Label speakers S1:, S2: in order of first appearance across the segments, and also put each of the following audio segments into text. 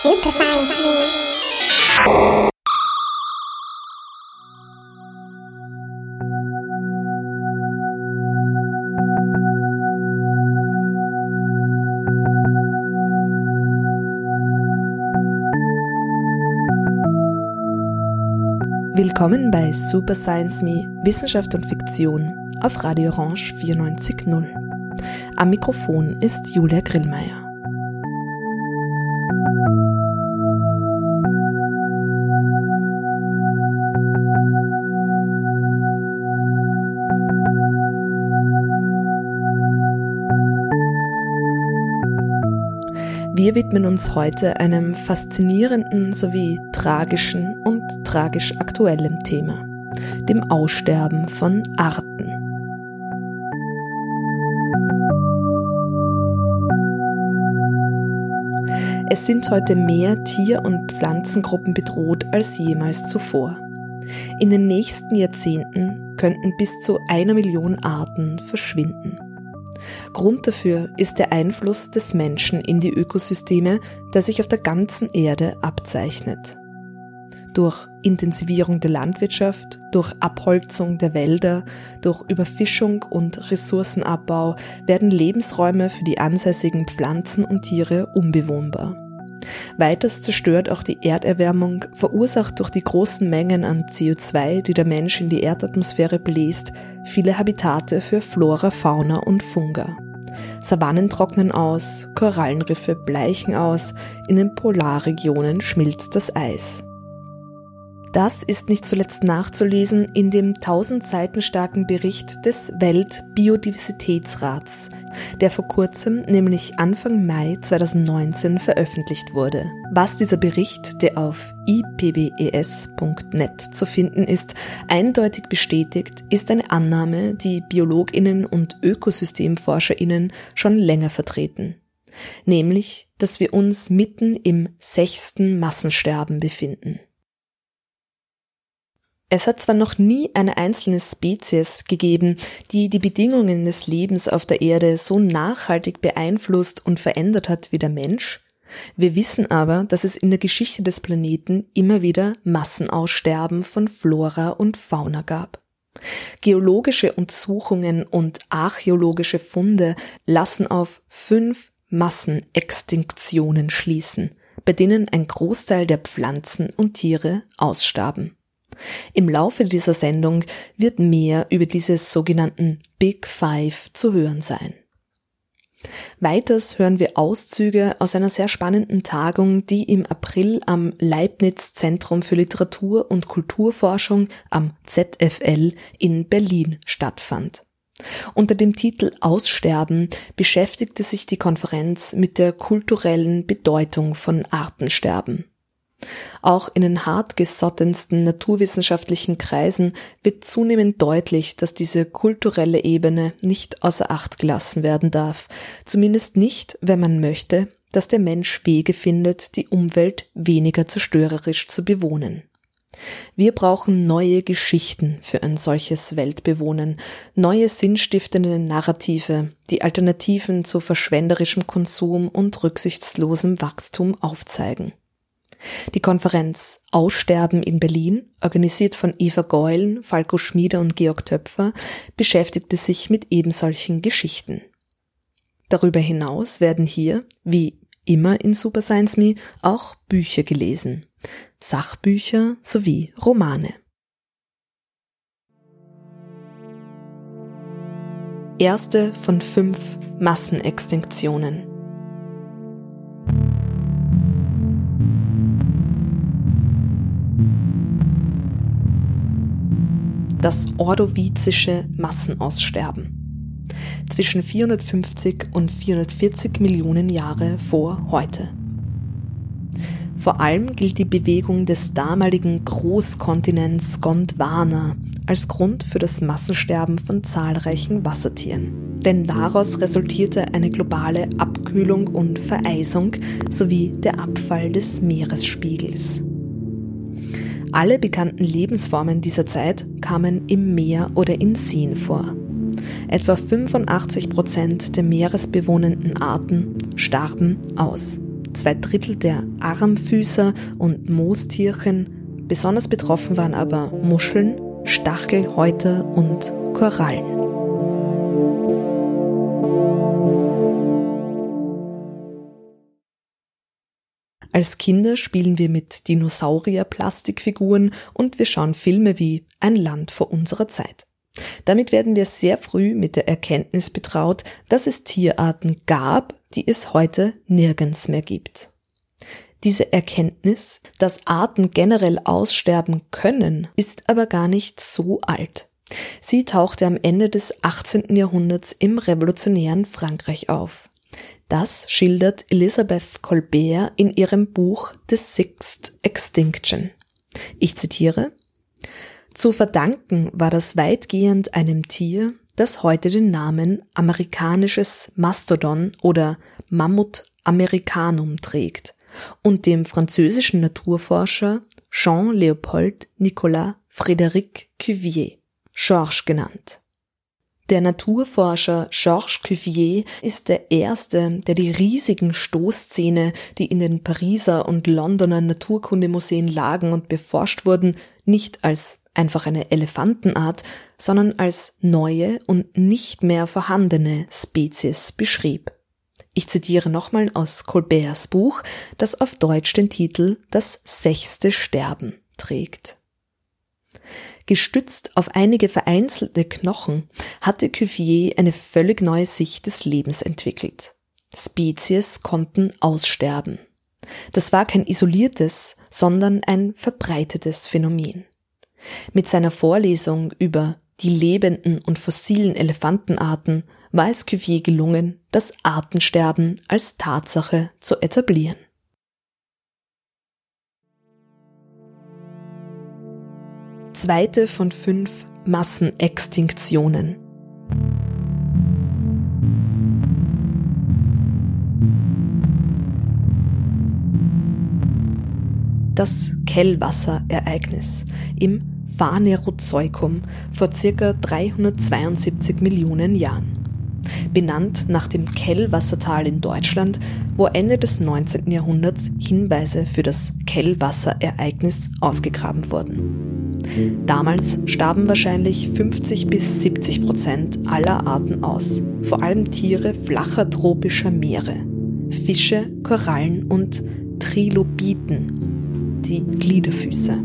S1: Superfine Me.
S2: Willkommen bei Super Science Me Wissenschaft und Fiktion auf Radio Orange 94.0. Am Mikrofon ist Julia Grillmeier. Wir widmen uns heute einem faszinierenden sowie tragischen und tragisch aktuellem Thema, dem Aussterben von Arten. Es sind heute mehr Tier- und Pflanzengruppen bedroht als jemals zuvor. In den nächsten Jahrzehnten könnten bis zu einer Million Arten verschwinden. Grund dafür ist der Einfluss des Menschen in die Ökosysteme, der sich auf der ganzen Erde abzeichnet. Durch Intensivierung der Landwirtschaft, durch Abholzung der Wälder, durch Überfischung und Ressourcenabbau werden Lebensräume für die ansässigen Pflanzen und Tiere unbewohnbar. Weiters zerstört auch die Erderwärmung, verursacht durch die großen Mengen an CO2, die der Mensch in die Erdatmosphäre bläst, viele Habitate für Flora, Fauna und Funga. Savannen trocknen aus, Korallenriffe bleichen aus, in den Polarregionen schmilzt das Eis. Das ist nicht zuletzt nachzulesen in dem 1000 Seiten starken Bericht des Weltbiodiversitätsrats, der vor kurzem, nämlich Anfang Mai 2019 veröffentlicht wurde. Was dieser Bericht, der auf ipbes.net zu finden ist, eindeutig bestätigt, ist eine Annahme, die Biologinnen und Ökosystemforscherinnen schon länger vertreten. Nämlich, dass wir uns mitten im sechsten Massensterben befinden. Es hat zwar noch nie eine einzelne Spezies gegeben, die die Bedingungen des Lebens auf der Erde so nachhaltig beeinflusst und verändert hat wie der Mensch, wir wissen aber, dass es in der Geschichte des Planeten immer wieder Massenaussterben von Flora und Fauna gab. Geologische Untersuchungen und archäologische Funde lassen auf fünf Massenextinktionen schließen, bei denen ein Großteil der Pflanzen und Tiere ausstarben. Im Laufe dieser Sendung wird mehr über diese sogenannten Big Five zu hören sein. Weiters hören wir Auszüge aus einer sehr spannenden Tagung, die im April am Leibniz Zentrum für Literatur und Kulturforschung am ZFL in Berlin stattfand. Unter dem Titel Aussterben beschäftigte sich die Konferenz mit der kulturellen Bedeutung von Artensterben. Auch in den hartgesottensten naturwissenschaftlichen Kreisen wird zunehmend deutlich, dass diese kulturelle Ebene nicht außer Acht gelassen werden darf, zumindest nicht, wenn man möchte, dass der Mensch Wege findet, die Umwelt weniger zerstörerisch zu bewohnen. Wir brauchen neue Geschichten für ein solches Weltbewohnen, neue sinnstiftende Narrative, die Alternativen zu verschwenderischem Konsum und rücksichtslosem Wachstum aufzeigen. Die Konferenz Aussterben in Berlin, organisiert von Eva Geulen, Falco Schmieder und Georg Töpfer, beschäftigte sich mit ebensolchen Geschichten. Darüber hinaus werden hier, wie immer in Super Science Me, auch Bücher gelesen. Sachbücher sowie Romane. Erste von fünf Massenextinktionen. Das ordovizische Massenaussterben. Zwischen 450 und 440 Millionen Jahre vor heute. Vor allem gilt die Bewegung des damaligen Großkontinents Gondwana als Grund für das Massensterben von zahlreichen Wassertieren. Denn daraus resultierte eine globale Abkühlung und Vereisung sowie der Abfall des Meeresspiegels. Alle bekannten Lebensformen dieser Zeit kamen im Meer oder in Seen vor. Etwa 85 Prozent der meeresbewohnenden Arten starben aus. zwei Drittel der Armfüßer und Moostierchen. Besonders betroffen waren aber Muscheln, Stachelhäuter und Korallen. Als Kinder spielen wir mit Dinosaurier-Plastikfiguren und wir schauen Filme wie Ein Land vor unserer Zeit. Damit werden wir sehr früh mit der Erkenntnis betraut, dass es Tierarten gab, die es heute nirgends mehr gibt. Diese Erkenntnis, dass Arten generell aussterben können, ist aber gar nicht so alt. Sie tauchte am Ende des 18. Jahrhunderts im revolutionären Frankreich auf. Das schildert Elisabeth Colbert in ihrem Buch The Sixth Extinction. Ich zitiere Zu verdanken war das weitgehend einem Tier, das heute den Namen amerikanisches Mastodon oder Mammut americanum trägt und dem französischen Naturforscher Jean-Léopold Nicolas Frédéric Cuvier, Georges genannt. Der Naturforscher Georges Cuvier ist der erste, der die riesigen Stoßzähne, die in den Pariser und Londoner Naturkundemuseen lagen und beforscht wurden, nicht als einfach eine Elefantenart, sondern als neue und nicht mehr vorhandene Spezies beschrieb. Ich zitiere nochmal aus Colberts Buch, das auf Deutsch den Titel Das sechste Sterben trägt. Gestützt auf einige vereinzelte Knochen hatte Cuvier eine völlig neue Sicht des Lebens entwickelt. Spezies konnten aussterben. Das war kein isoliertes, sondern ein verbreitetes Phänomen. Mit seiner Vorlesung über die lebenden und fossilen Elefantenarten war es Cuvier gelungen, das Artensterben als Tatsache zu etablieren. Zweite von fünf Massenextinktionen. Das Kellwasserereignis im Phanerozoikum vor circa 372 Millionen Jahren. Benannt nach dem Kellwassertal in Deutschland, wo Ende des 19. Jahrhunderts Hinweise für das Kellwasserereignis ausgegraben wurden. Damals starben wahrscheinlich 50 bis 70 Prozent aller Arten aus, vor allem Tiere flacher tropischer Meere, Fische, Korallen und Trilobiten, die Gliederfüße.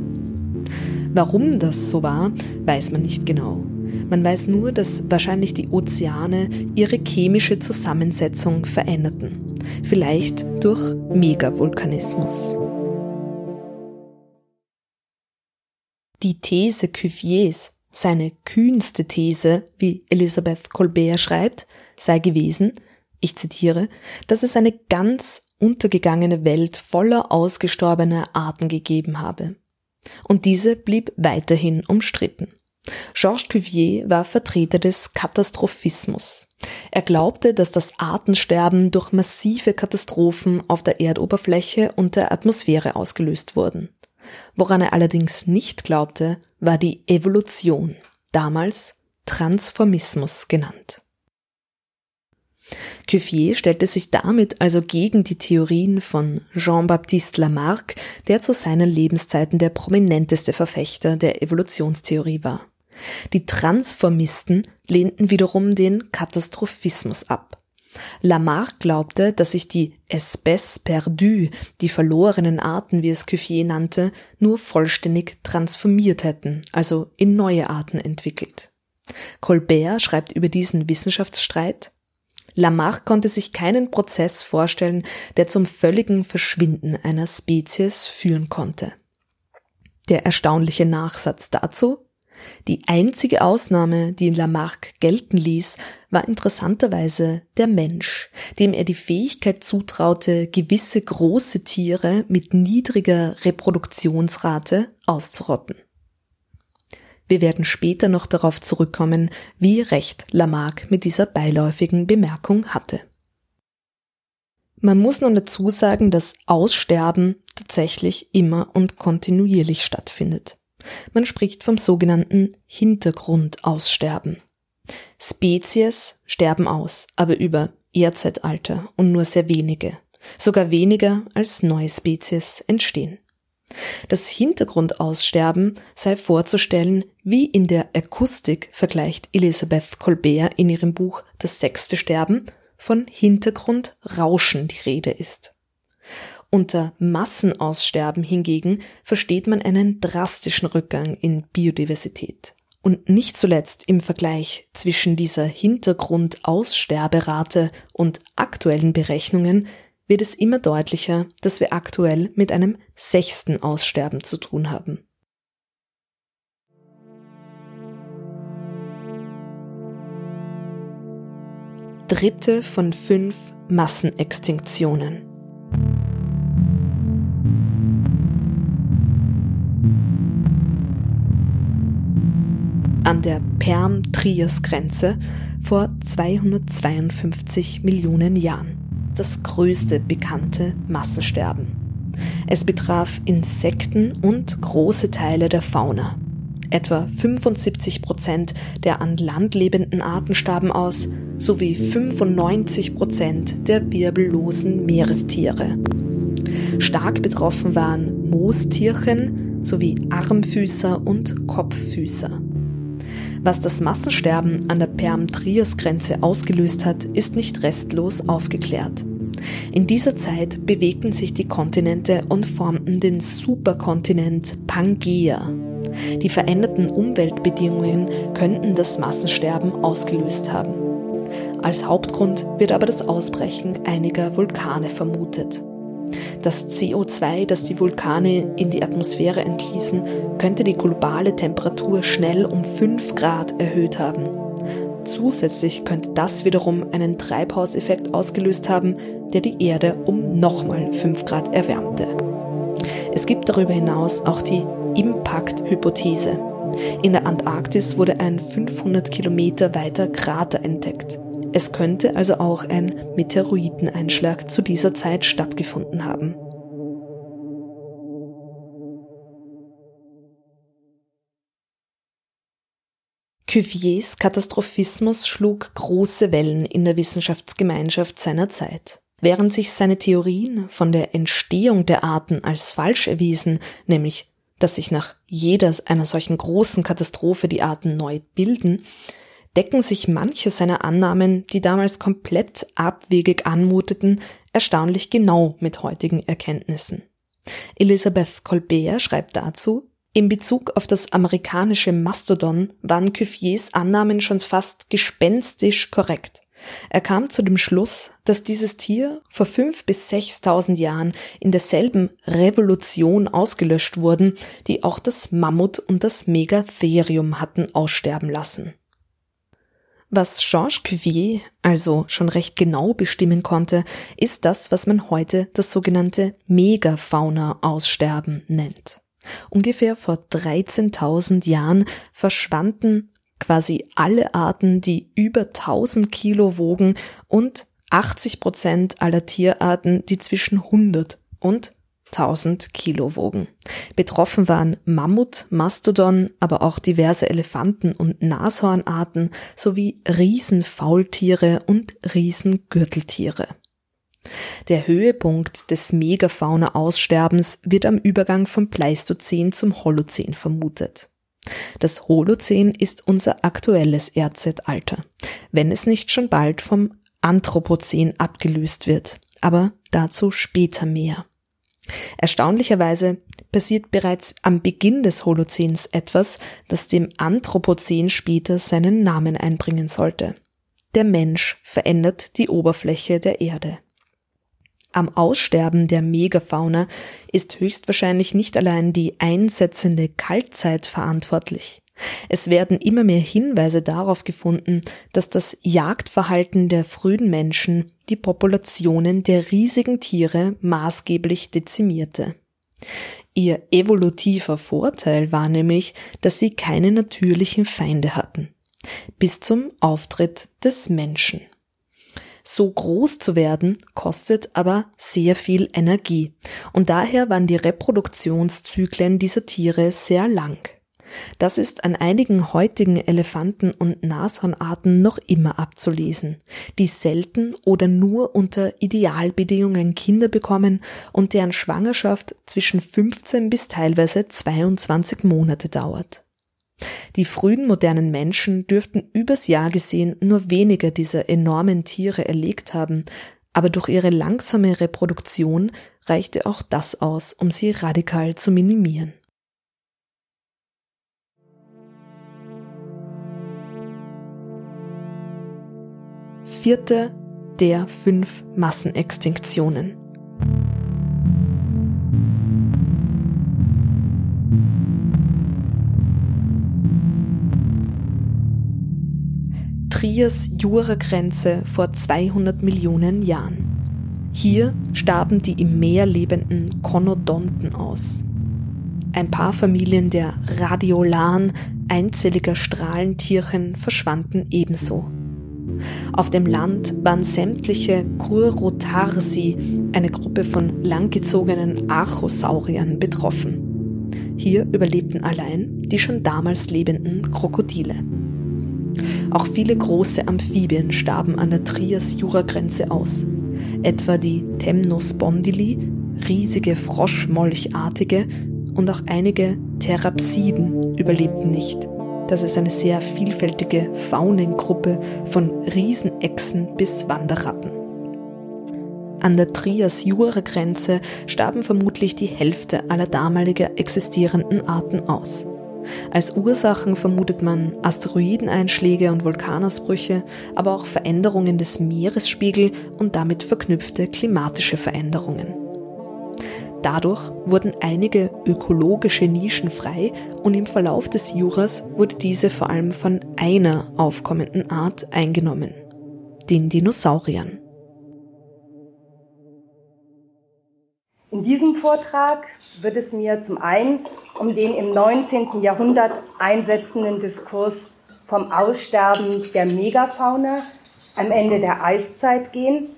S2: Warum das so war, weiß man nicht genau. Man weiß nur, dass wahrscheinlich die Ozeane ihre chemische Zusammensetzung veränderten. Vielleicht durch Megavulkanismus. Die These Cuviers, seine kühnste These, wie Elisabeth Colbert schreibt, sei gewesen, ich zitiere, dass es eine ganz untergegangene Welt voller ausgestorbener Arten gegeben habe. Und diese blieb weiterhin umstritten. Georges Cuvier war Vertreter des Katastrophismus. Er glaubte, dass das Artensterben durch massive Katastrophen auf der Erdoberfläche und der Atmosphäre ausgelöst wurden. Woran er allerdings nicht glaubte, war die Evolution, damals Transformismus genannt. Cuvier stellte sich damit also gegen die Theorien von Jean-Baptiste Lamarck, der zu seinen Lebenszeiten der prominenteste Verfechter der Evolutionstheorie war. Die Transformisten lehnten wiederum den Katastrophismus ab. Lamarck glaubte, dass sich die Espèces perdues, die verlorenen Arten, wie es Cuvier nannte, nur vollständig transformiert hätten, also in neue Arten entwickelt. Colbert schreibt über diesen Wissenschaftsstreit, Lamarck konnte sich keinen Prozess vorstellen, der zum völligen Verschwinden einer Spezies führen konnte. Der erstaunliche Nachsatz dazu die einzige Ausnahme, die Lamarck gelten ließ, war interessanterweise der Mensch, dem er die Fähigkeit zutraute, gewisse große Tiere mit niedriger Reproduktionsrate auszurotten. Wir werden später noch darauf zurückkommen, wie recht Lamarck mit dieser beiläufigen Bemerkung hatte. Man muss nun dazu sagen, dass Aussterben tatsächlich immer und kontinuierlich stattfindet. Man spricht vom sogenannten Hintergrundaussterben. Spezies sterben aus, aber über Erdzeitalter und nur sehr wenige. sogar weniger als neue Spezies entstehen. Das Hintergrundaussterben sei vorzustellen, wie in der Akustik vergleicht Elisabeth Colbert in ihrem Buch Das sechste Sterben von Hintergrundrauschen die Rede ist. Unter Massenaussterben hingegen versteht man einen drastischen Rückgang in Biodiversität. Und nicht zuletzt im Vergleich zwischen dieser Hintergrundaussterberate und aktuellen Berechnungen wird es immer deutlicher, dass wir aktuell mit einem sechsten Aussterben zu tun haben. Dritte von fünf Massenextinktionen. Der Perm-Trias-Grenze vor 252 Millionen Jahren das größte bekannte Massensterben. Es betraf Insekten und große Teile der Fauna. Etwa 75 Prozent der an Land lebenden Arten starben aus, sowie 95 Prozent der wirbellosen Meerestiere. Stark betroffen waren Moostierchen sowie Armfüßer und Kopffüßer. Was das Massensterben an der Perm-Trias-Grenze ausgelöst hat, ist nicht restlos aufgeklärt. In dieser Zeit bewegten sich die Kontinente und formten den Superkontinent Pangea. Die veränderten Umweltbedingungen könnten das Massensterben ausgelöst haben. Als Hauptgrund wird aber das Ausbrechen einiger Vulkane vermutet. Das CO2, das die Vulkane in die Atmosphäre entließen, könnte die globale Temperatur schnell um 5 Grad erhöht haben. Zusätzlich könnte das wiederum einen Treibhauseffekt ausgelöst haben, der die Erde um nochmal 5 Grad erwärmte. Es gibt darüber hinaus auch die Impact-Hypothese. In der Antarktis wurde ein 500 Kilometer weiter Krater entdeckt. Es könnte also auch ein Meteoriteneinschlag zu dieser Zeit stattgefunden haben. Cuviers Katastrophismus schlug große Wellen in der Wissenschaftsgemeinschaft seiner Zeit. Während sich seine Theorien von der Entstehung der Arten als falsch erwiesen, nämlich dass sich nach jeder einer solchen großen Katastrophe die Arten neu bilden, decken sich manche seiner Annahmen, die damals komplett abwegig anmuteten, erstaunlich genau mit heutigen Erkenntnissen. Elisabeth Colbert schreibt dazu, in Bezug auf das amerikanische Mastodon waren Cuviers Annahmen schon fast gespenstisch korrekt. Er kam zu dem Schluss, dass dieses Tier vor fünf bis sechstausend Jahren in derselben Revolution ausgelöscht wurden, die auch das Mammut und das Megatherium hatten aussterben lassen. Was Georges Cuvier also schon recht genau bestimmen konnte, ist das, was man heute das sogenannte Megafauna-Aussterben nennt. Ungefähr vor 13.000 Jahren verschwanden quasi alle Arten, die über 1000 Kilo wogen und 80 Prozent aller Tierarten, die zwischen 100 und 1000 Kilo wogen. Betroffen waren Mammut, Mastodon, aber auch diverse Elefanten und Nashornarten sowie Riesenfaultiere und Riesengürteltiere. Der Höhepunkt des Megafauna-Aussterbens wird am Übergang vom Pleistozän zum Holozän vermutet. Das Holozän ist unser aktuelles Erdzeitalter, wenn es nicht schon bald vom Anthropozän abgelöst wird, aber dazu später mehr. Erstaunlicherweise passiert bereits am Beginn des Holozäns etwas, das dem Anthropozän später seinen Namen einbringen sollte. Der Mensch verändert die Oberfläche der Erde. Am Aussterben der Megafauna ist höchstwahrscheinlich nicht allein die einsetzende Kaltzeit verantwortlich. Es werden immer mehr Hinweise darauf gefunden, dass das Jagdverhalten der frühen Menschen die Populationen der riesigen Tiere maßgeblich dezimierte. Ihr evolutiver Vorteil war nämlich, dass sie keine natürlichen Feinde hatten. Bis zum Auftritt des Menschen. So groß zu werden kostet aber sehr viel Energie und daher waren die Reproduktionszyklen dieser Tiere sehr lang. Das ist an einigen heutigen Elefanten- und Nashornarten noch immer abzulesen, die selten oder nur unter Idealbedingungen Kinder bekommen und deren Schwangerschaft zwischen 15 bis teilweise 22 Monate dauert. Die frühen modernen Menschen dürften übers Jahr gesehen nur weniger dieser enormen Tiere erlegt haben, aber durch ihre langsame Reproduktion reichte auch das aus, um sie radikal zu minimieren. Vierte der fünf Massenextinktionen. Trias-Jura-Grenze vor 200 Millionen Jahren. Hier starben die im Meer lebenden Konodonten aus. Ein paar Familien der Radiolaren, einzelliger Strahlentierchen, verschwanden ebenso. Auf dem Land waren sämtliche Crurotarsi, eine Gruppe von langgezogenen Archosauriern, betroffen. Hier überlebten allein die schon damals lebenden Krokodile. Auch viele große Amphibien starben an der Trias-Jura-Grenze aus, etwa die Temnospondyli, riesige Froschmolchartige und auch einige Therapsiden überlebten nicht. Das ist eine sehr vielfältige Faunengruppe von Riesenechsen bis Wanderratten. An der Trias-Jura-Grenze starben vermutlich die Hälfte aller damaliger existierenden Arten aus. Als Ursachen vermutet man Asteroideneinschläge und Vulkanausbrüche, aber auch Veränderungen des Meeresspiegels und damit verknüpfte klimatische Veränderungen. Dadurch wurden einige ökologische Nischen frei und im Verlauf des Juras wurde diese vor allem von einer aufkommenden Art eingenommen, den Dinosauriern.
S3: In diesem Vortrag wird es mir zum einen um den im 19. Jahrhundert einsetzenden Diskurs vom Aussterben der Megafauna am Ende der Eiszeit gehen.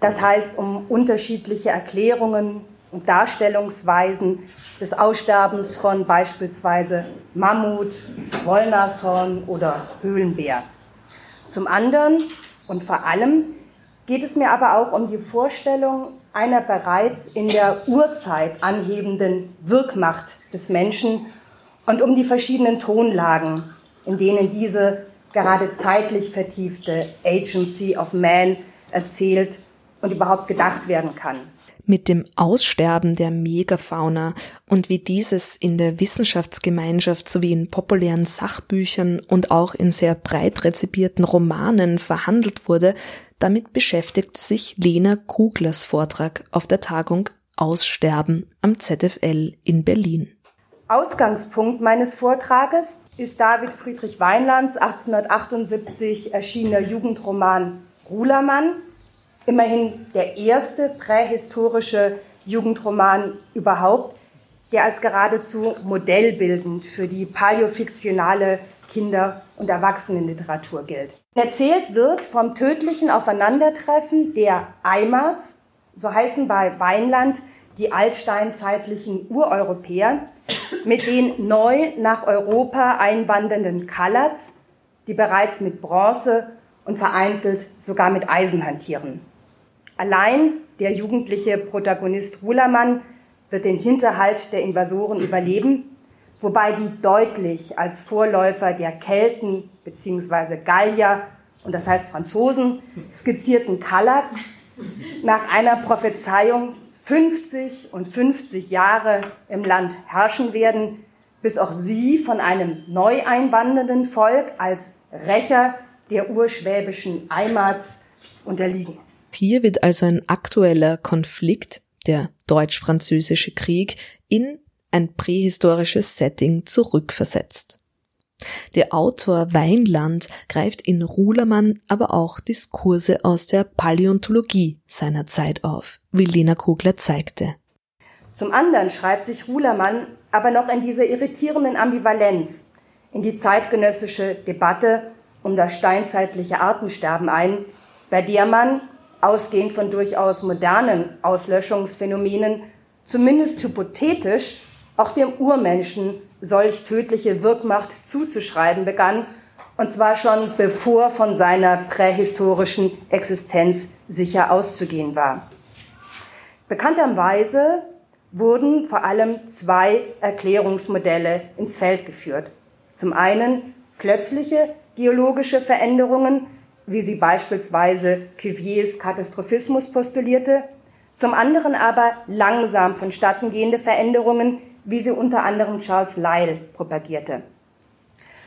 S3: Das heißt um unterschiedliche Erklärungen und Darstellungsweisen des Aussterbens von beispielsweise Mammut, Wollnashorn oder Höhlenbär. Zum anderen und vor allem geht es mir aber auch um die Vorstellung einer bereits in der Urzeit anhebenden Wirkmacht des Menschen und um die verschiedenen Tonlagen, in denen diese gerade zeitlich vertiefte Agency of Man erzählt und überhaupt gedacht werden kann
S2: mit dem Aussterben der Megafauna und wie dieses in der Wissenschaftsgemeinschaft sowie in populären Sachbüchern und auch in sehr breit rezipierten Romanen verhandelt wurde, damit beschäftigt sich Lena Kuglers Vortrag auf der Tagung Aussterben am ZFL in Berlin.
S3: Ausgangspunkt meines Vortrages ist David Friedrich Weinlands 1878 erschienener Jugendroman Rulermann, immerhin der erste prähistorische Jugendroman überhaupt, der als geradezu modellbildend für die paläofiktionale Kinder- und Erwachsenenliteratur gilt. Erzählt wird vom tödlichen Aufeinandertreffen der Eimats, so heißen bei Weinland die altsteinzeitlichen Ureuropäer, mit den neu nach Europa einwandernden Kalats, die bereits mit Bronze und vereinzelt sogar mit Eisen hantieren. Allein der jugendliche Protagonist Rulermann wird den Hinterhalt der Invasoren überleben, wobei die deutlich als Vorläufer der Kelten bzw. Gallier und das heißt Franzosen skizzierten Kalats nach einer Prophezeiung 50 und 50 Jahre im Land herrschen werden, bis auch sie von einem neu einwandernden Volk als Rächer der urschwäbischen Eimats unterliegen.
S2: Hier wird also ein aktueller Konflikt, der deutsch-französische Krieg, in ein prähistorisches Setting zurückversetzt. Der Autor Weinland greift in Rulermann aber auch Diskurse aus der Paläontologie seiner Zeit auf, wie Lena Kugler zeigte.
S3: Zum anderen schreibt sich Rulermann aber noch in dieser irritierenden Ambivalenz in die zeitgenössische Debatte um das steinzeitliche Artensterben ein, bei der man ausgehend von durchaus modernen Auslöschungsphänomenen, zumindest hypothetisch auch dem Urmenschen solch tödliche Wirkmacht zuzuschreiben begann, und zwar schon bevor von seiner prähistorischen Existenz sicher auszugehen war. Bekannterweise wurden vor allem zwei Erklärungsmodelle ins Feld geführt. Zum einen plötzliche geologische Veränderungen, wie sie beispielsweise Cuviers Katastrophismus postulierte, zum anderen aber langsam vonstatten gehende Veränderungen, wie sie unter anderem Charles Lyell propagierte.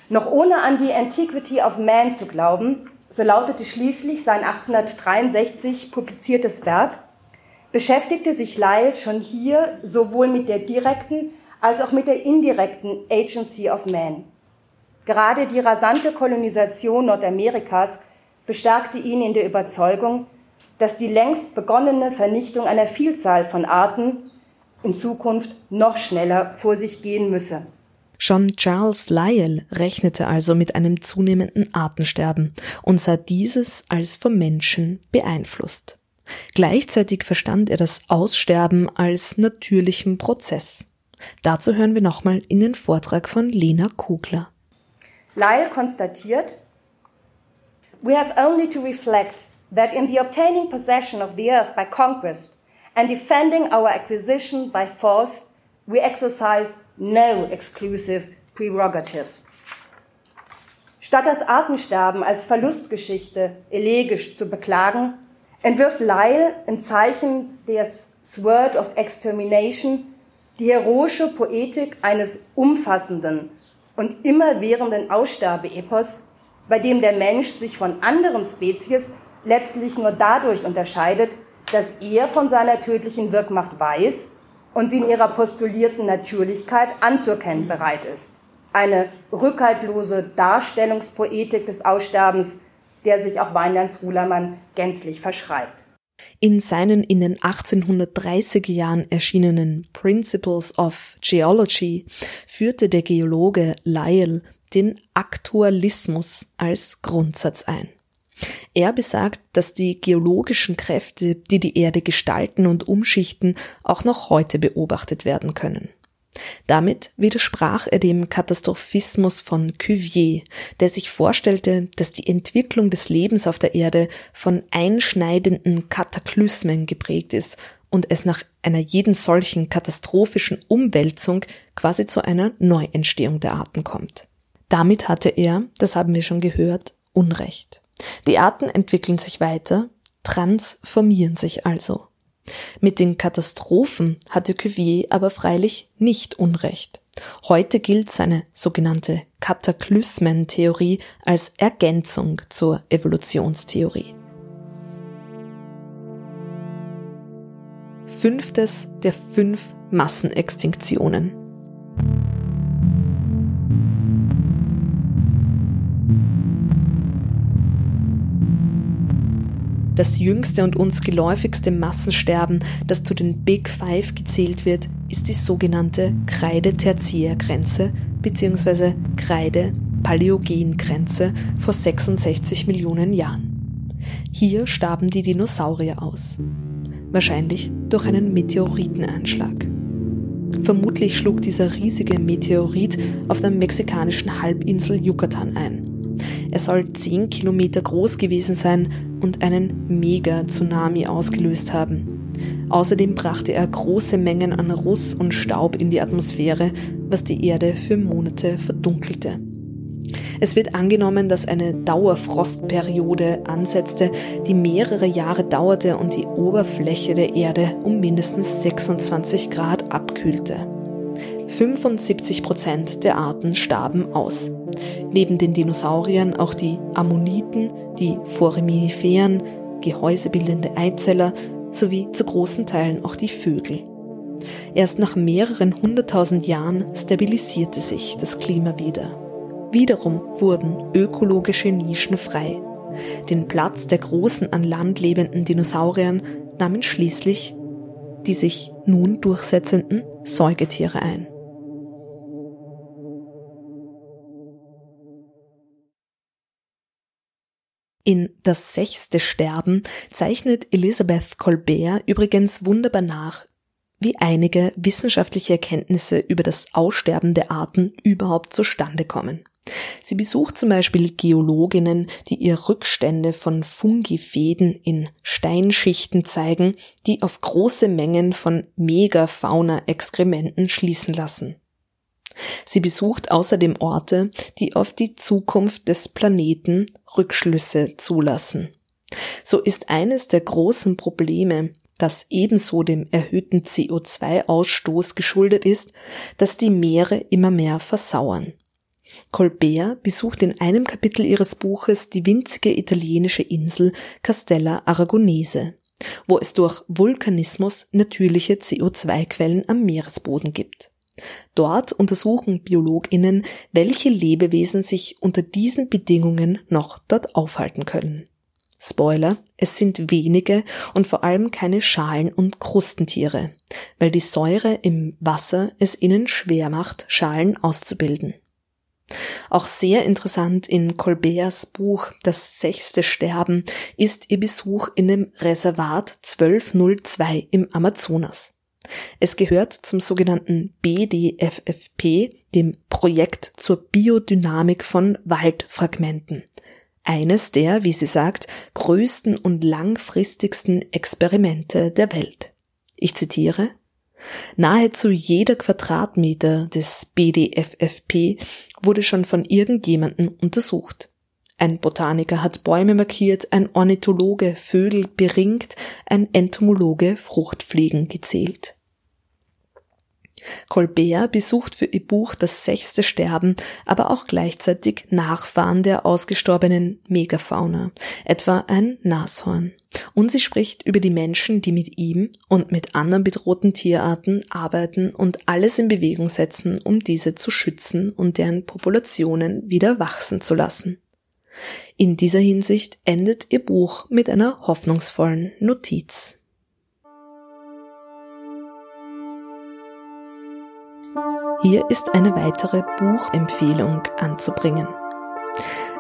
S3: Noch ohne an die Antiquity of Man zu glauben, so lautete schließlich sein 1863 publiziertes Werk, beschäftigte sich Lyell schon hier sowohl mit der direkten als auch mit der indirekten Agency of Man. Gerade die rasante Kolonisation Nordamerikas bestärkte ihn in der Überzeugung, dass die längst begonnene Vernichtung einer Vielzahl von Arten in Zukunft noch schneller vor sich gehen müsse.
S2: Schon Charles Lyell rechnete also mit einem zunehmenden Artensterben und sah dieses als vom Menschen beeinflusst. Gleichzeitig verstand er das Aussterben als natürlichen Prozess. Dazu hören wir nochmal in den Vortrag von Lena Kugler.
S3: Lyell konstatiert, We have only to reflect that in the obtaining possession of the earth by conquest and defending our acquisition by force, we exercise no exclusive prerogative. Statt das Artensterben als Verlustgeschichte elegisch zu beklagen, entwirft Lyle in Zeichen des Sword of Extermination die heroische Poetik eines umfassenden und immerwährenden Aussterbeepos, bei dem der Mensch sich von anderen Spezies letztlich nur dadurch unterscheidet, dass er von seiner tödlichen Wirkmacht weiß und sie in ihrer postulierten Natürlichkeit anzuerkennen bereit ist. Eine rückhaltlose Darstellungspoetik des Aussterbens, der sich auch Weinlands Rulermann gänzlich verschreibt.
S2: In seinen in den 1830er Jahren erschienenen Principles of Geology führte der Geologe Lyell den Aktualismus als Grundsatz ein. Er besagt, dass die geologischen Kräfte, die die Erde gestalten und umschichten, auch noch heute beobachtet werden können. Damit widersprach er dem Katastrophismus von Cuvier, der sich vorstellte, dass die Entwicklung des Lebens auf der Erde von einschneidenden Kataklysmen geprägt ist und es nach einer jeden solchen katastrophischen Umwälzung quasi zu einer Neuentstehung der Arten kommt. Damit hatte er, das haben wir schon gehört, Unrecht. Die Arten entwickeln sich weiter, transformieren sich also. Mit den Katastrophen hatte Cuvier aber freilich nicht Unrecht. Heute gilt seine sogenannte Kataklysmentheorie als Ergänzung zur Evolutionstheorie. Fünftes der fünf Massenextinktionen. Das jüngste und uns geläufigste Massensterben, das zu den Big Five gezählt wird, ist die sogenannte Kreide-Tertiärgrenze bzw. Kreide-Paläogengrenze vor 66 Millionen Jahren. Hier starben die Dinosaurier aus. Wahrscheinlich durch einen Meteoriteneinschlag. Vermutlich schlug dieser riesige Meteorit auf der mexikanischen Halbinsel Yucatan ein. Er soll 10 Kilometer groß gewesen sein und einen Mega-Tsunami ausgelöst haben. Außerdem brachte er große Mengen an Ruß und Staub in die Atmosphäre, was die Erde für Monate verdunkelte. Es wird angenommen, dass eine Dauerfrostperiode ansetzte, die mehrere Jahre dauerte und die Oberfläche der Erde um mindestens 26 Grad abkühlte. 75 Prozent der Arten starben aus. Neben den Dinosauriern auch die Ammoniten, die Foraminiferen, gehäusebildende Eizeller sowie zu großen Teilen auch die Vögel. Erst nach mehreren hunderttausend Jahren stabilisierte sich das Klima wieder. Wiederum wurden ökologische Nischen frei. Den Platz der großen an Land lebenden Dinosauriern nahmen schließlich die sich nun durchsetzenden Säugetiere ein. In Das sechste Sterben zeichnet Elisabeth Colbert übrigens wunderbar nach, wie einige wissenschaftliche Erkenntnisse über das Aussterben der Arten überhaupt zustande kommen. Sie besucht zum Beispiel Geologinnen, die ihr Rückstände von Fungifäden in Steinschichten zeigen, die auf große Mengen von Megafauna-Exkrementen schließen lassen. Sie besucht außerdem Orte, die auf die Zukunft des Planeten Rückschlüsse zulassen. So ist eines der großen Probleme, das ebenso dem erhöhten CO2-Ausstoß geschuldet ist, dass die Meere immer mehr versauern. Colbert besucht in einem Kapitel ihres Buches die winzige italienische Insel Castella Aragonese, wo es durch Vulkanismus natürliche CO2-Quellen am Meeresboden gibt. Dort untersuchen Biologinnen, welche Lebewesen sich unter diesen Bedingungen noch dort aufhalten können. Spoiler, es sind wenige und vor allem keine Schalen- und Krustentiere, weil die Säure im Wasser es ihnen schwer macht, Schalen auszubilden. Auch sehr interessant in Colberts Buch Das sechste Sterben ist ihr Besuch in dem Reservat 1202 im Amazonas. Es gehört zum sogenannten BDFFP, dem Projekt zur Biodynamik von Waldfragmenten. Eines der, wie sie sagt, größten und langfristigsten Experimente der Welt. Ich zitiere, Nahezu jeder Quadratmeter des BDFFP wurde schon von irgendjemandem untersucht. Ein Botaniker hat Bäume markiert, ein Ornithologe Vögel beringt, ein Entomologe Fruchtfliegen gezählt. Colbert besucht für ihr Buch Das sechste Sterben aber auch gleichzeitig Nachfahren der ausgestorbenen Megafauna, etwa ein Nashorn. Und sie spricht über die Menschen, die mit ihm und mit anderen bedrohten Tierarten arbeiten und alles in Bewegung setzen, um diese zu schützen und deren Populationen wieder wachsen zu lassen. In dieser Hinsicht endet ihr Buch mit einer hoffnungsvollen Notiz. Hier ist eine weitere Buchempfehlung anzubringen.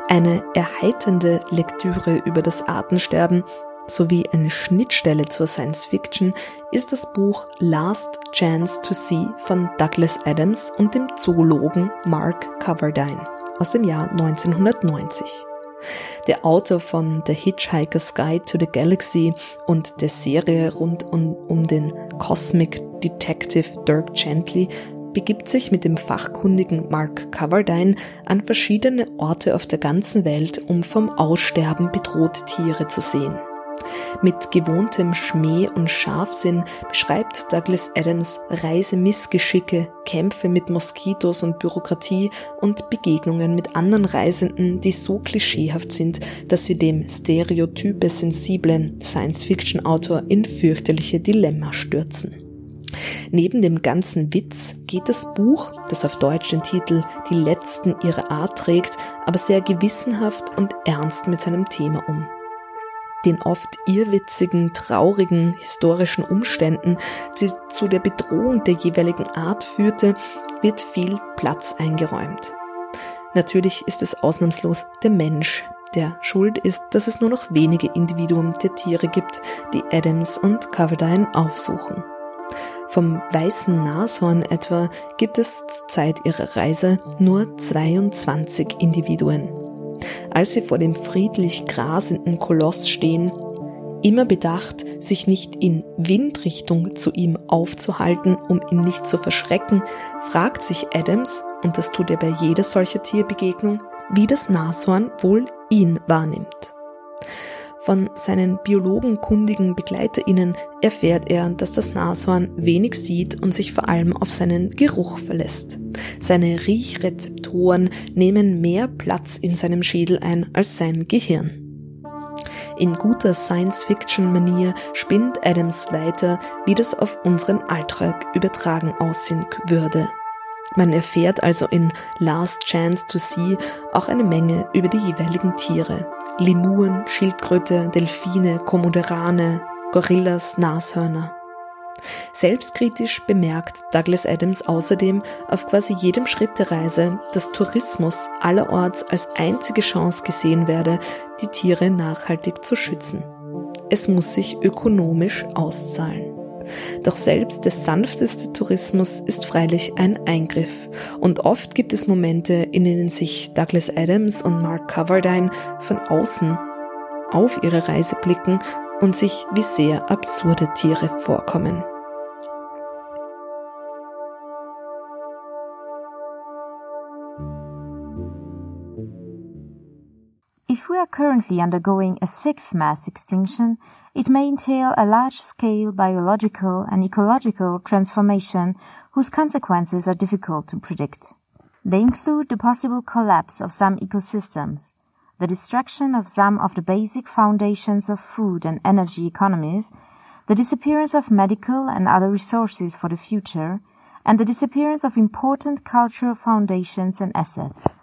S2: Eine erheiternde Lektüre über das Artensterben sowie eine Schnittstelle zur Science Fiction ist das Buch Last Chance to See von Douglas Adams und dem Zoologen Mark Coverdine aus dem Jahr 1990. Der Autor von The Hitchhiker's Guide to the Galaxy und der Serie rund um, um den Cosmic Detective Dirk Gently begibt sich mit dem fachkundigen Mark Coverdine an verschiedene Orte auf der ganzen Welt, um vom Aussterben bedrohte Tiere zu sehen. Mit gewohntem Schmäh und Scharfsinn beschreibt Douglas Adams Reisemissgeschicke, Kämpfe mit Moskitos und Bürokratie und Begegnungen mit anderen Reisenden, die so klischeehaft sind, dass sie dem stereotype sensiblen Science-Fiction-Autor in fürchterliche Dilemma stürzen. Neben dem ganzen Witz geht das Buch, das auf Deutsch den Titel Die letzten ihrer Art trägt, aber sehr gewissenhaft und ernst mit seinem Thema um. Den oft irrwitzigen, traurigen, historischen Umständen, die zu der Bedrohung der jeweiligen Art führte, wird viel Platz eingeräumt. Natürlich ist es ausnahmslos der Mensch, der schuld ist, dass es nur noch wenige Individuen der Tiere gibt, die Adams und Coverdine aufsuchen. Vom weißen Nashorn etwa gibt es zur Zeit ihrer Reise nur 22 Individuen. Als sie vor dem friedlich grasenden Koloss stehen, immer bedacht, sich nicht in Windrichtung zu ihm aufzuhalten, um ihn nicht zu verschrecken, fragt sich Adams, und das tut er bei jeder solcher Tierbegegnung, wie das Nashorn wohl ihn wahrnimmt. Von seinen biologenkundigen BegleiterInnen erfährt er, dass das Nashorn wenig sieht und sich vor allem auf seinen Geruch verlässt. Seine Riechrezeptoren nehmen mehr Platz in seinem Schädel ein als sein Gehirn. In guter Science-Fiction-Manier spinnt Adams weiter, wie das auf unseren Alltag übertragen aussehen würde. Man erfährt also in Last Chance to See auch eine Menge über die jeweiligen Tiere. Lemuren, Schildkröte, Delfine, Komoderane, Gorillas, Nashörner. Selbstkritisch bemerkt Douglas Adams außerdem auf quasi jedem Schritt der Reise, dass Tourismus allerorts als einzige Chance gesehen werde, die Tiere nachhaltig zu schützen. Es muss sich ökonomisch auszahlen. Doch selbst der sanfteste Tourismus ist freilich ein Eingriff. Und oft gibt es Momente, in denen sich Douglas Adams und Mark Coverdine von außen auf ihre Reise blicken und sich wie sehr absurde Tiere vorkommen.
S4: If we are currently undergoing a sixth mass extinction, it may entail a large-scale biological and ecological transformation whose consequences are difficult to predict. They include the possible collapse of some ecosystems, the destruction of some of the basic foundations of food and energy economies, the disappearance of medical and other resources for the future, and the disappearance of important cultural foundations and assets.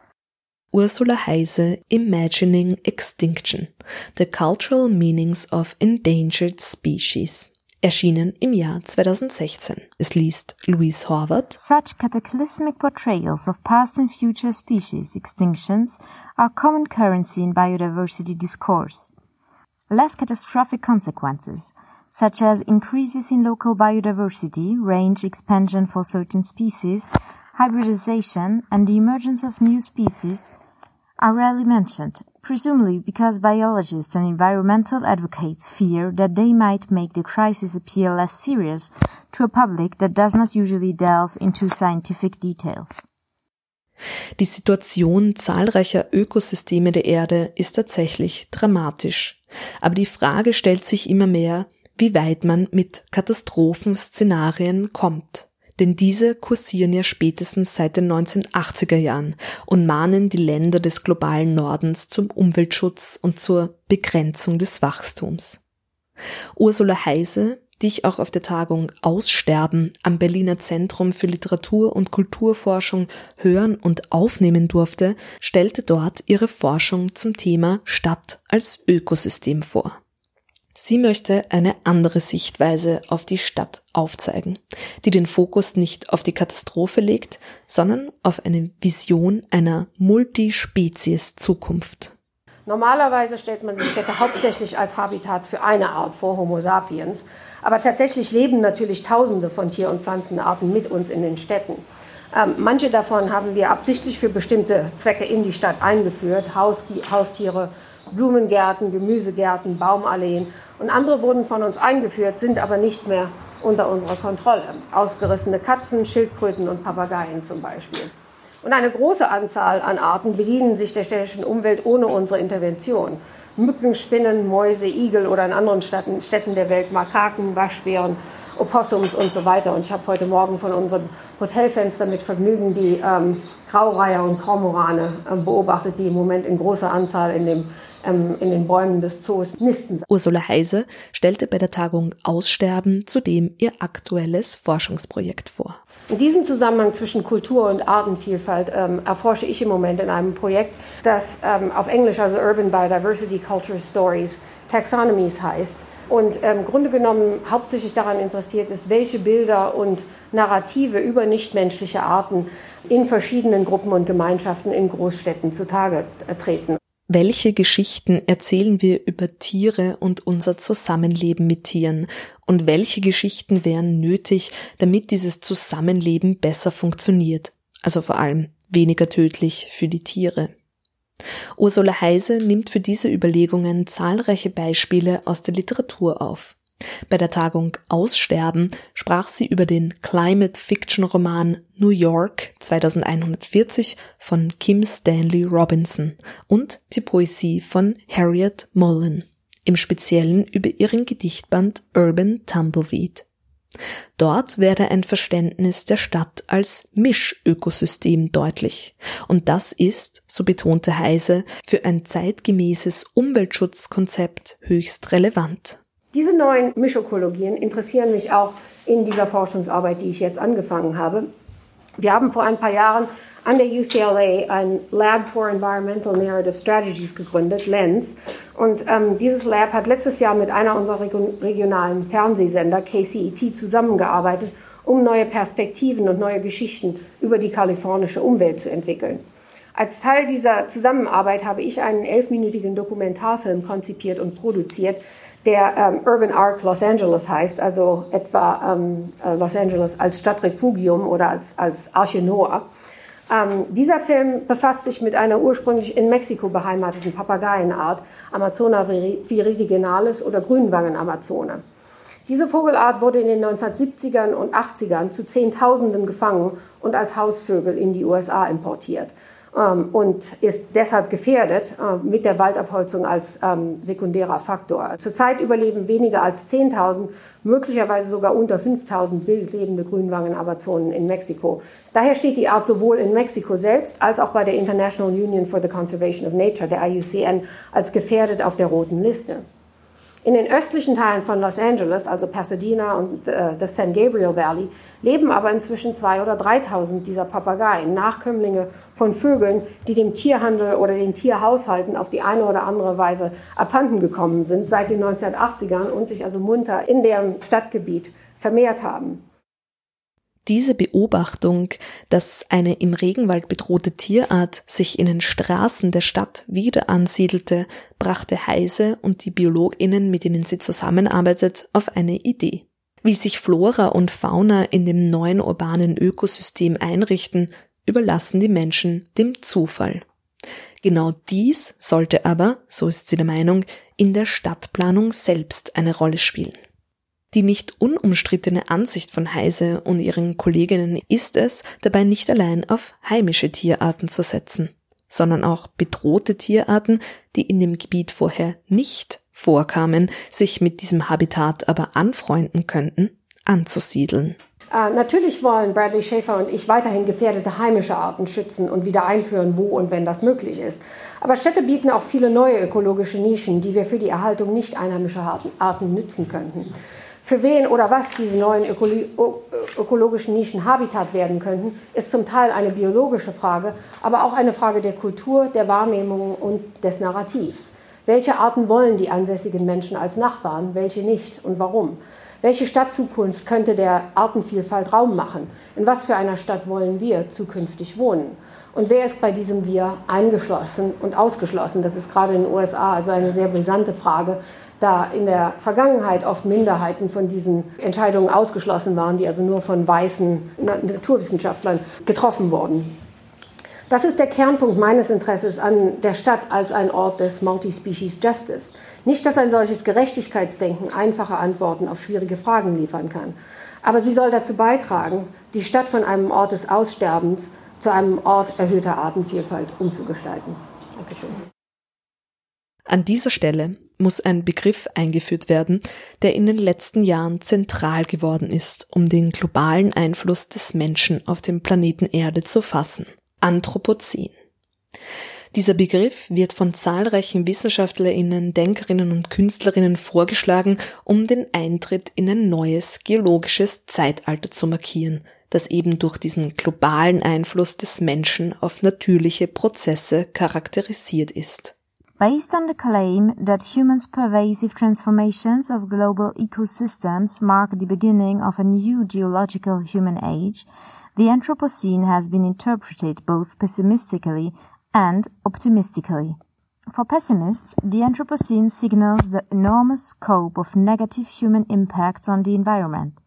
S2: Ursula Heise Imagining Extinction The Cultural Meanings of Endangered Species erschienen im Jahr 2016. Es liest Louise Horvath.
S4: Such cataclysmic portrayals of past and future species extinctions are common currency in biodiversity discourse. Less catastrophic consequences, such as increases in local biodiversity, range expansion for certain species, hybridization, and the emergence of new species are rarely mentioned, presumably because biologists and environmental advocates fear that they might make the crisis appear less serious to a public that does not usually delve into scientific details.
S2: Die Situation zahlreicher Ökosysteme der Erde ist tatsächlich dramatisch. Aber die Frage stellt sich immer mehr, wie weit man mit Katastrophenszenarien kommt denn diese kursieren ja spätestens seit den 1980er Jahren und mahnen die Länder des globalen Nordens zum Umweltschutz und zur Begrenzung des Wachstums. Ursula Heise, die ich auch auf der Tagung Aussterben am Berliner Zentrum für Literatur und Kulturforschung hören und aufnehmen durfte, stellte dort ihre Forschung zum Thema Stadt als Ökosystem vor. Sie möchte eine andere Sichtweise auf die Stadt aufzeigen, die den Fokus nicht auf die Katastrophe legt, sondern auf eine Vision einer Multispezies-Zukunft.
S5: Normalerweise stellt man sich Städte hauptsächlich als Habitat für eine Art vor, Homo sapiens. Aber tatsächlich leben natürlich Tausende von Tier- und Pflanzenarten mit uns in den Städten. Ähm, manche davon haben wir absichtlich für bestimmte Zwecke in die Stadt eingeführt. Haus, Haustiere, Blumengärten, Gemüsegärten, Baumalleen und andere wurden von uns eingeführt, sind aber nicht mehr unter unserer Kontrolle. Ausgerissene Katzen, Schildkröten und Papageien zum Beispiel. Und eine große Anzahl an Arten bedienen sich der städtischen Umwelt ohne unsere Intervention. Mücken, Spinnen, Mäuse, Igel oder in anderen Städten, Städten der Welt Makaken, Waschbären, Opossums und so weiter. Und ich habe heute Morgen von unserem Hotelfenster mit Vergnügen die ähm, Graureiher und Kormorane äh, beobachtet, die im Moment in großer Anzahl in dem ähm, in den Bäumen des Zoos nisten.
S2: Ursula Heise stellte bei der Tagung Aussterben zudem ihr aktuelles Forschungsprojekt vor.
S5: In diesem Zusammenhang zwischen Kultur und Artenvielfalt ähm, erforsche ich im Moment in einem Projekt, das ähm, auf Englisch also Urban Biodiversity Culture Stories Taxonomies heißt und im ähm, Grunde genommen hauptsächlich daran interessiert ist, welche Bilder und Narrative über nichtmenschliche Arten in verschiedenen Gruppen und Gemeinschaften in Großstädten zutage äh, treten.
S2: Welche Geschichten erzählen wir über Tiere und unser Zusammenleben mit Tieren? Und welche Geschichten wären nötig, damit dieses Zusammenleben besser funktioniert? Also vor allem weniger tödlich für die Tiere. Ursula Heise nimmt für diese Überlegungen zahlreiche Beispiele aus der Literatur auf. Bei der Tagung Aussterben sprach sie über den Climate-Fiction-Roman New York 2140 von Kim Stanley Robinson und die Poesie von Harriet Mullen, im Speziellen über ihren Gedichtband Urban Tumbleweed. Dort werde ein Verständnis der Stadt als Mischökosystem deutlich. Und das ist, so betonte Heise, für ein zeitgemäßes Umweltschutzkonzept höchst relevant.
S5: Diese neuen Mischökologien interessieren mich auch in dieser Forschungsarbeit, die ich jetzt angefangen habe. Wir haben vor ein paar Jahren an der UCLA ein Lab for Environmental Narrative Strategies gegründet, LENS. Und ähm, dieses Lab hat letztes Jahr mit einer unserer regionalen Fernsehsender, KCET, zusammengearbeitet, um neue Perspektiven und neue Geschichten über die kalifornische Umwelt zu entwickeln. Als Teil dieser Zusammenarbeit habe ich einen elfminütigen Dokumentarfilm konzipiert und produziert, der ähm, Urban Arc Los Angeles heißt, also etwa ähm, äh, Los Angeles als Stadtrefugium oder als, als Arche Noah. Ähm, dieser Film befasst sich mit einer ursprünglich in Mexiko beheimateten Papageienart, Amazona viridinalis oder Grünwangen-Amazone. Diese Vogelart wurde in den 1970ern und 80ern zu Zehntausenden gefangen und als Hausvögel in die USA importiert und ist deshalb gefährdet äh, mit der Waldabholzung als ähm, sekundärer Faktor. Zurzeit überleben weniger als 10.000, möglicherweise sogar unter 5.000 wild lebende Grünwangen-Amazonen in Mexiko. Daher steht die Art sowohl in Mexiko selbst als auch bei der International Union for the Conservation of Nature, der IUCN, als gefährdet auf der roten Liste. In den östlichen Teilen von Los Angeles, also Pasadena und äh, das San Gabriel Valley, leben aber inzwischen zwei oder 3.000 dieser Papageien, Nachkömmlinge von Vögeln, die dem Tierhandel oder den Tierhaushalten auf die eine oder andere Weise abhanden gekommen sind seit den 1980ern und sich also munter in deren Stadtgebiet vermehrt haben.
S2: Diese Beobachtung, dass eine im Regenwald bedrohte Tierart sich in den Straßen der Stadt wieder ansiedelte, brachte Heise und die Biologinnen, mit denen sie zusammenarbeitet, auf eine Idee. Wie sich Flora und Fauna in dem neuen urbanen Ökosystem einrichten, überlassen die Menschen dem Zufall. Genau dies sollte aber, so ist sie der Meinung, in der Stadtplanung selbst eine Rolle spielen. Die nicht unumstrittene Ansicht von Heise und ihren Kolleginnen ist es, dabei nicht allein auf heimische Tierarten zu setzen, sondern auch bedrohte Tierarten, die in dem Gebiet vorher nicht vorkamen, sich mit diesem Habitat aber anfreunden könnten, anzusiedeln.
S5: Äh, natürlich wollen Bradley Schäfer und ich weiterhin gefährdete heimische Arten schützen und wieder einführen, wo und wenn das möglich ist. Aber Städte bieten auch viele neue ökologische Nischen, die wir für die Erhaltung nicht einheimischer Arten nützen könnten. Für wen oder was diese neuen ökologischen Nischen Habitat werden könnten, ist zum Teil eine biologische Frage, aber auch eine Frage der Kultur, der Wahrnehmung und des Narrativs. Welche Arten wollen die ansässigen Menschen als Nachbarn, welche nicht und warum? Welche Stadtzukunft könnte der Artenvielfalt Raum machen? In was für einer Stadt wollen wir zukünftig wohnen? Und wer ist bei diesem Wir eingeschlossen und ausgeschlossen? Das ist gerade in den USA also eine sehr brisante Frage, da in der Vergangenheit oft Minderheiten von diesen Entscheidungen ausgeschlossen waren, die also nur von weißen Naturwissenschaftlern getroffen wurden. Das ist der Kernpunkt meines Interesses an der Stadt als ein Ort des Multispecies Justice. Nicht, dass ein solches Gerechtigkeitsdenken einfache Antworten auf schwierige Fragen liefern kann, aber sie soll dazu beitragen, die Stadt von einem Ort des Aussterbens zu einem Ort erhöhter Artenvielfalt umzugestalten. Dankeschön.
S2: An dieser Stelle muss ein Begriff eingeführt werden, der in den letzten Jahren zentral geworden ist, um den globalen Einfluss des Menschen auf dem Planeten Erde zu fassen. Anthropozän. Dieser Begriff wird von zahlreichen Wissenschaftlerinnen, Denkerinnen und Künstlerinnen vorgeschlagen, um den Eintritt in ein neues geologisches Zeitalter zu markieren, das eben durch diesen globalen Einfluss des Menschen auf natürliche Prozesse charakterisiert ist.
S4: Based on the claim that humans' pervasive transformations of global ecosystems mark the beginning of a new geological human age, the Anthropocene has been interpreted both pessimistically and optimistically. For pessimists, the Anthropocene signals the enormous scope of negative human impacts on the environment.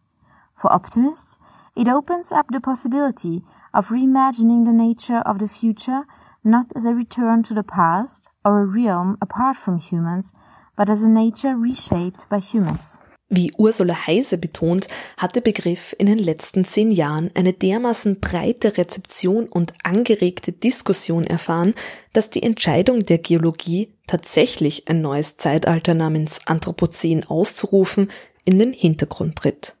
S4: For optimists, it opens up the possibility of reimagining the nature of the future not as a return to the past or a realm apart from humans, but as a nature reshaped by humans.
S2: Wie Ursula Heise betont, hat der Begriff in den letzten zehn Jahren eine dermaßen breite Rezeption und angeregte Diskussion erfahren, dass die Entscheidung der Geologie, tatsächlich ein neues Zeitalter namens Anthropozän auszurufen, in den Hintergrund tritt.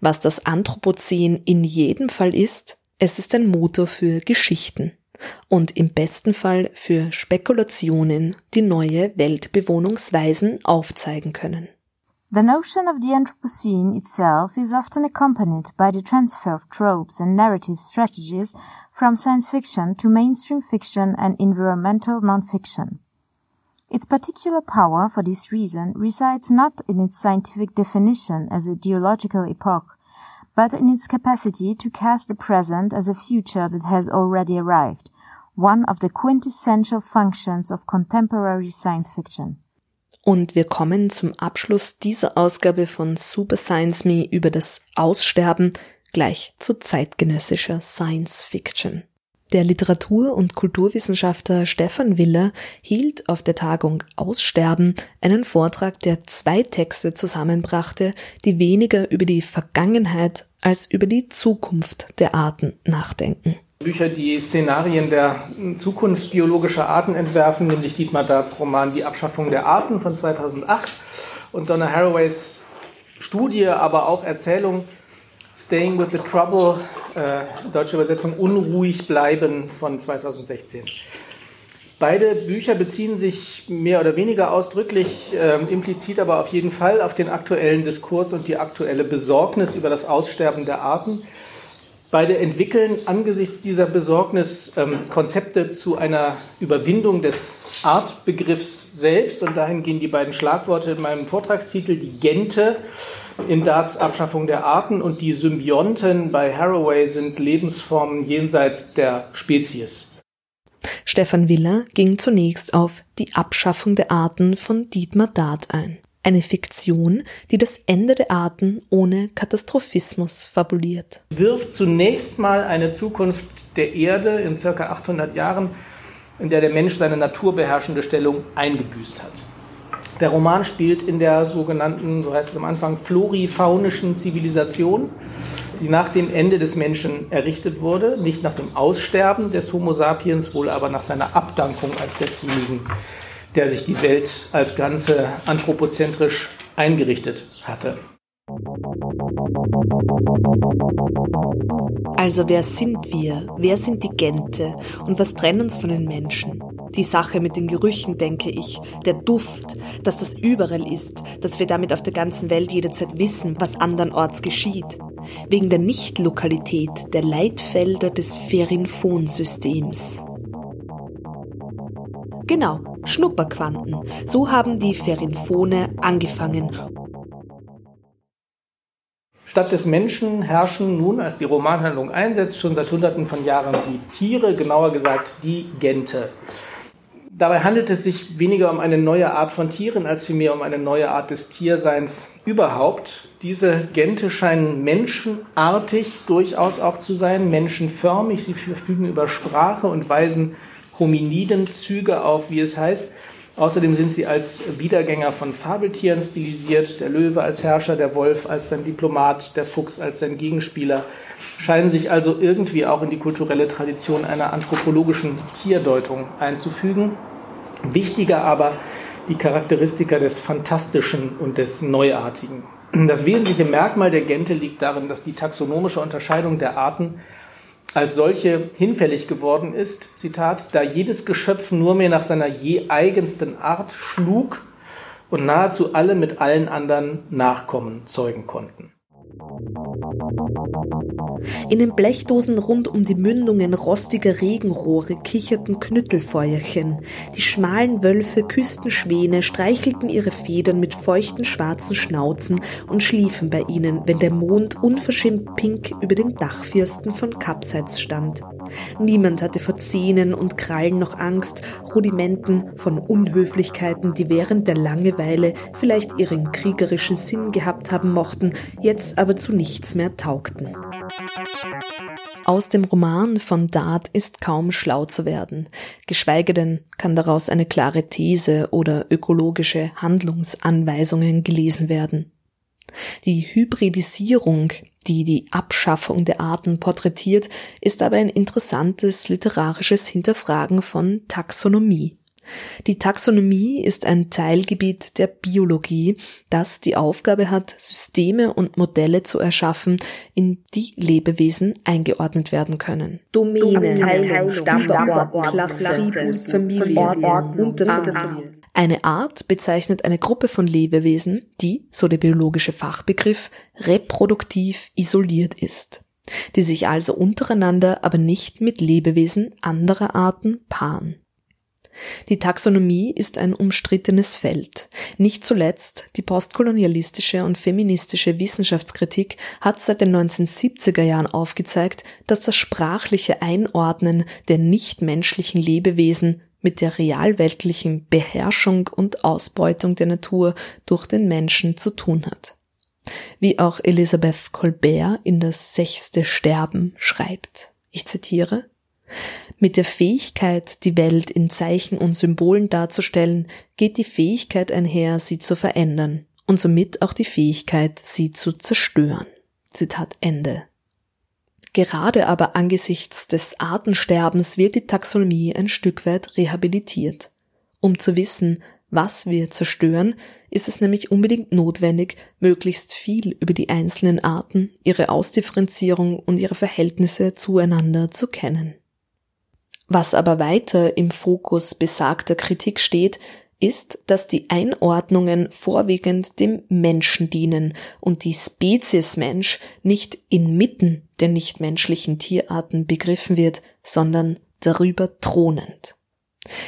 S2: Was das Anthropozän in jedem Fall ist, es ist ein Motor für Geschichten und im besten Fall für Spekulationen, die neue Weltbewohnungsweisen aufzeigen können.
S4: The notion of the Anthropocene itself is often accompanied by the transfer of tropes and narrative strategies from science fiction to mainstream fiction and environmental non-fiction. Its particular power for this reason resides not in its scientific definition as a geological epoch, but in its capacity to cast the present as a future that has already arrived, one of the quintessential functions of contemporary science fiction.
S2: Und wir kommen zum Abschluss dieser Ausgabe von Super Science Me über das Aussterben gleich zu zeitgenössischer Science Fiction. Der Literatur- und Kulturwissenschaftler Stefan Willer hielt auf der Tagung Aussterben einen Vortrag, der zwei Texte zusammenbrachte, die weniger über die Vergangenheit als über die Zukunft der Arten nachdenken.
S6: Bücher, die Szenarien der Zukunft biologischer Arten entwerfen, nämlich Dietmar Darts Roman Die Abschaffung der Arten von 2008 und Donna Haraways Studie, aber auch Erzählung Staying with the Trouble, äh, deutsche Übersetzung Unruhig bleiben von 2016. Beide Bücher beziehen sich mehr oder weniger ausdrücklich, äh, implizit aber auf jeden Fall auf den aktuellen Diskurs und die aktuelle Besorgnis über das Aussterben der Arten. Beide entwickeln angesichts dieser Besorgnis ähm, Konzepte zu einer Überwindung des Artbegriffs selbst und dahin gehen die beiden Schlagworte in meinem Vortragstitel, die Gente in Darts Abschaffung der Arten und die Symbionten bei Haraway sind Lebensformen jenseits der Spezies.
S2: Stefan Willer ging zunächst auf die Abschaffung der Arten von Dietmar Dart ein. Eine Fiktion, die das Ende der Arten ohne Katastrophismus fabuliert.
S6: Wirft zunächst mal eine Zukunft der Erde in circa 800 Jahren, in der der Mensch seine naturbeherrschende Stellung eingebüßt hat. Der Roman spielt in der sogenannten, so heißt es am Anfang, florifaunischen Zivilisation, die nach dem Ende des Menschen errichtet wurde, nicht nach dem Aussterben des Homo sapiens, wohl aber nach seiner Abdankung als desjenigen, der sich die Welt als Ganze anthropozentrisch eingerichtet hatte.
S2: Also wer sind wir? Wer sind die Gente? Und was trennt uns von den Menschen? Die Sache mit den Gerüchen, denke ich, der Duft, dass das überall ist, dass wir damit auf der ganzen Welt jederzeit wissen, was andernorts geschieht. Wegen der Nichtlokalität der Leitfelder des Ferinphonsystems. Genau, Schnupperquanten. So haben die Ferinphone angefangen
S6: Statt des Menschen herrschen nun, als die Romanhandlung einsetzt, schon seit Hunderten von Jahren die Tiere, genauer gesagt die Gente. Dabei handelt es sich weniger um eine neue Art von Tieren als vielmehr um eine neue Art des Tierseins überhaupt. Diese Gente scheinen menschenartig durchaus auch zu sein, menschenförmig. Sie verfügen über Sprache und weisen Hominidenzüge auf, wie es heißt. Außerdem sind sie als Wiedergänger von Fabeltieren stilisiert, der Löwe als Herrscher, der Wolf als sein Diplomat, der Fuchs als sein Gegenspieler, scheinen sich also irgendwie auch in die kulturelle Tradition einer anthropologischen Tierdeutung einzufügen. Wichtiger aber die Charakteristika des Fantastischen und des Neuartigen. Das wesentliche Merkmal der Gente liegt darin, dass die taxonomische Unterscheidung der Arten als solche hinfällig geworden ist, Zitat, da jedes Geschöpf nur mehr nach seiner je eigensten Art schlug und nahezu alle mit allen anderen Nachkommen zeugen konnten.
S2: In den Blechdosen rund um die Mündungen rostiger Regenrohre kicherten Knüttelfeuerchen. Die schmalen Wölfe küssten Schwäne, streichelten ihre Federn mit feuchten schwarzen Schnauzen und schliefen bei ihnen, wenn der Mond unverschämt pink über den Dachfirsten von Kapseits stand. Niemand hatte vor Zähnen und Krallen noch Angst, Rudimenten von Unhöflichkeiten, die während der Langeweile vielleicht ihren kriegerischen Sinn gehabt haben mochten, jetzt aber zu nichts mehr taugten. Aus dem Roman von Dart ist kaum schlau zu werden, geschweige denn kann daraus eine klare These oder ökologische Handlungsanweisungen gelesen werden. Die Hybridisierung, die die Abschaffung der Arten porträtiert, ist aber ein interessantes literarisches Hinterfragen von Taxonomie. Die Taxonomie ist ein Teilgebiet der Biologie, das die Aufgabe hat, Systeme und Modelle zu erschaffen, in die Lebewesen eingeordnet werden können. Domäne, Teilung, Stammort, Klasse, Tribus, Familie, Unterfamilie. Eine Art bezeichnet eine Gruppe von Lebewesen, die, so der biologische Fachbegriff, reproduktiv isoliert ist, die sich also untereinander aber nicht mit Lebewesen anderer Arten paaren. Die Taxonomie ist ein umstrittenes Feld. Nicht zuletzt die postkolonialistische und feministische Wissenschaftskritik hat seit den 1970er Jahren aufgezeigt, dass das sprachliche Einordnen der nichtmenschlichen Lebewesen mit der realweltlichen Beherrschung und Ausbeutung der Natur durch den Menschen zu tun hat. Wie auch Elisabeth Colbert in das sechste Sterben schreibt. Ich zitiere mit der Fähigkeit, die Welt in Zeichen und Symbolen darzustellen, geht die Fähigkeit einher, sie zu verändern und somit auch die Fähigkeit, sie zu zerstören. Zitat Ende. Gerade aber angesichts des Artensterbens wird die Taxonomie ein Stück weit rehabilitiert. Um zu wissen, was wir zerstören, ist es nämlich unbedingt notwendig, möglichst viel über die einzelnen Arten, ihre Ausdifferenzierung und ihre Verhältnisse zueinander zu kennen. Was aber weiter im Fokus besagter Kritik steht, ist, dass die Einordnungen vorwiegend dem Menschen dienen und die Spezies Mensch nicht inmitten der nichtmenschlichen Tierarten begriffen wird, sondern darüber thronend.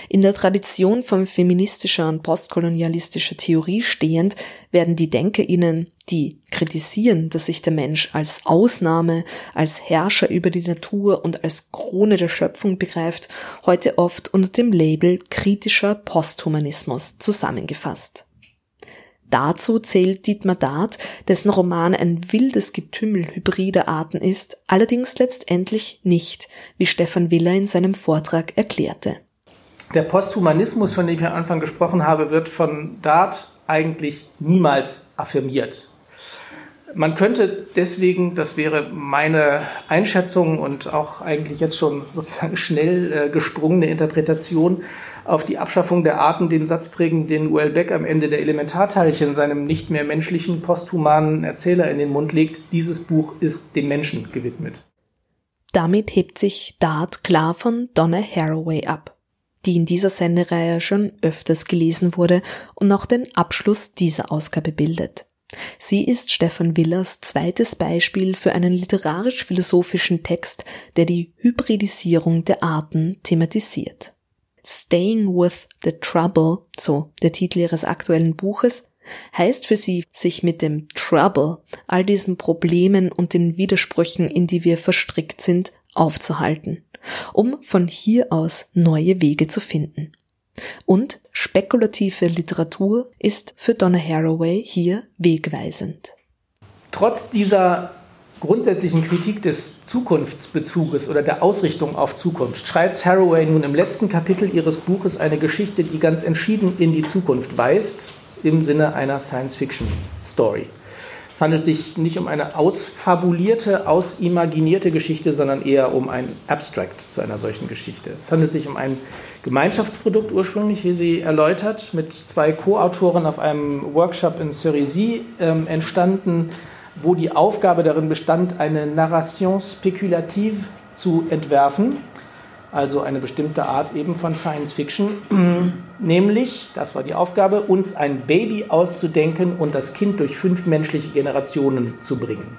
S2: In der Tradition von feministischer und postkolonialistischer Theorie stehend werden die DenkerInnen, die kritisieren, dass sich der Mensch als Ausnahme, als Herrscher über die Natur und als Krone der Schöpfung begreift, heute oft unter dem Label kritischer Posthumanismus zusammengefasst. Dazu zählt Dietmar Dart, dessen Roman ein wildes Getümmel hybrider Arten ist, allerdings letztendlich nicht, wie Stefan Willer in seinem Vortrag erklärte
S6: der Posthumanismus, von dem ich am Anfang gesprochen habe, wird von Dart eigentlich niemals affirmiert. Man könnte deswegen, das wäre meine Einschätzung und auch eigentlich jetzt schon sozusagen schnell äh, gesprungene Interpretation, auf die Abschaffung der Arten den Satz prägen, den Uel Beck am Ende der Elementarteilchen seinem nicht mehr menschlichen, posthumanen Erzähler in den Mund legt. Dieses Buch ist dem Menschen gewidmet.
S2: Damit hebt sich Dart klar von Donna Haraway ab die in dieser Sendereihe schon öfters gelesen wurde und auch den Abschluss dieser Ausgabe bildet. Sie ist Stefan Willers zweites Beispiel für einen literarisch-philosophischen Text, der die Hybridisierung der Arten thematisiert. Staying with the Trouble, so der Titel ihres aktuellen Buches, heißt für sie, sich mit dem Trouble, all diesen Problemen und den Widersprüchen, in die wir verstrickt sind, aufzuhalten um von hier aus neue Wege zu finden. Und spekulative Literatur ist für Donna Haraway hier wegweisend.
S6: Trotz dieser grundsätzlichen Kritik des Zukunftsbezuges oder der Ausrichtung auf Zukunft schreibt Haraway nun im letzten Kapitel ihres Buches eine Geschichte, die ganz entschieden in die Zukunft weist, im Sinne einer Science-Fiction-Story. Es handelt sich nicht um eine ausfabulierte, ausimaginierte Geschichte, sondern eher um ein Abstract zu einer solchen Geschichte. Es handelt sich um ein Gemeinschaftsprodukt ursprünglich, wie sie erläutert, mit zwei Co-Autoren auf einem Workshop in Cerisy ähm, entstanden, wo die Aufgabe darin bestand, eine Narration spekulative zu entwerfen also eine bestimmte Art eben von Science Fiction, nämlich, das war die Aufgabe, uns ein Baby auszudenken und das Kind durch fünf menschliche Generationen zu bringen.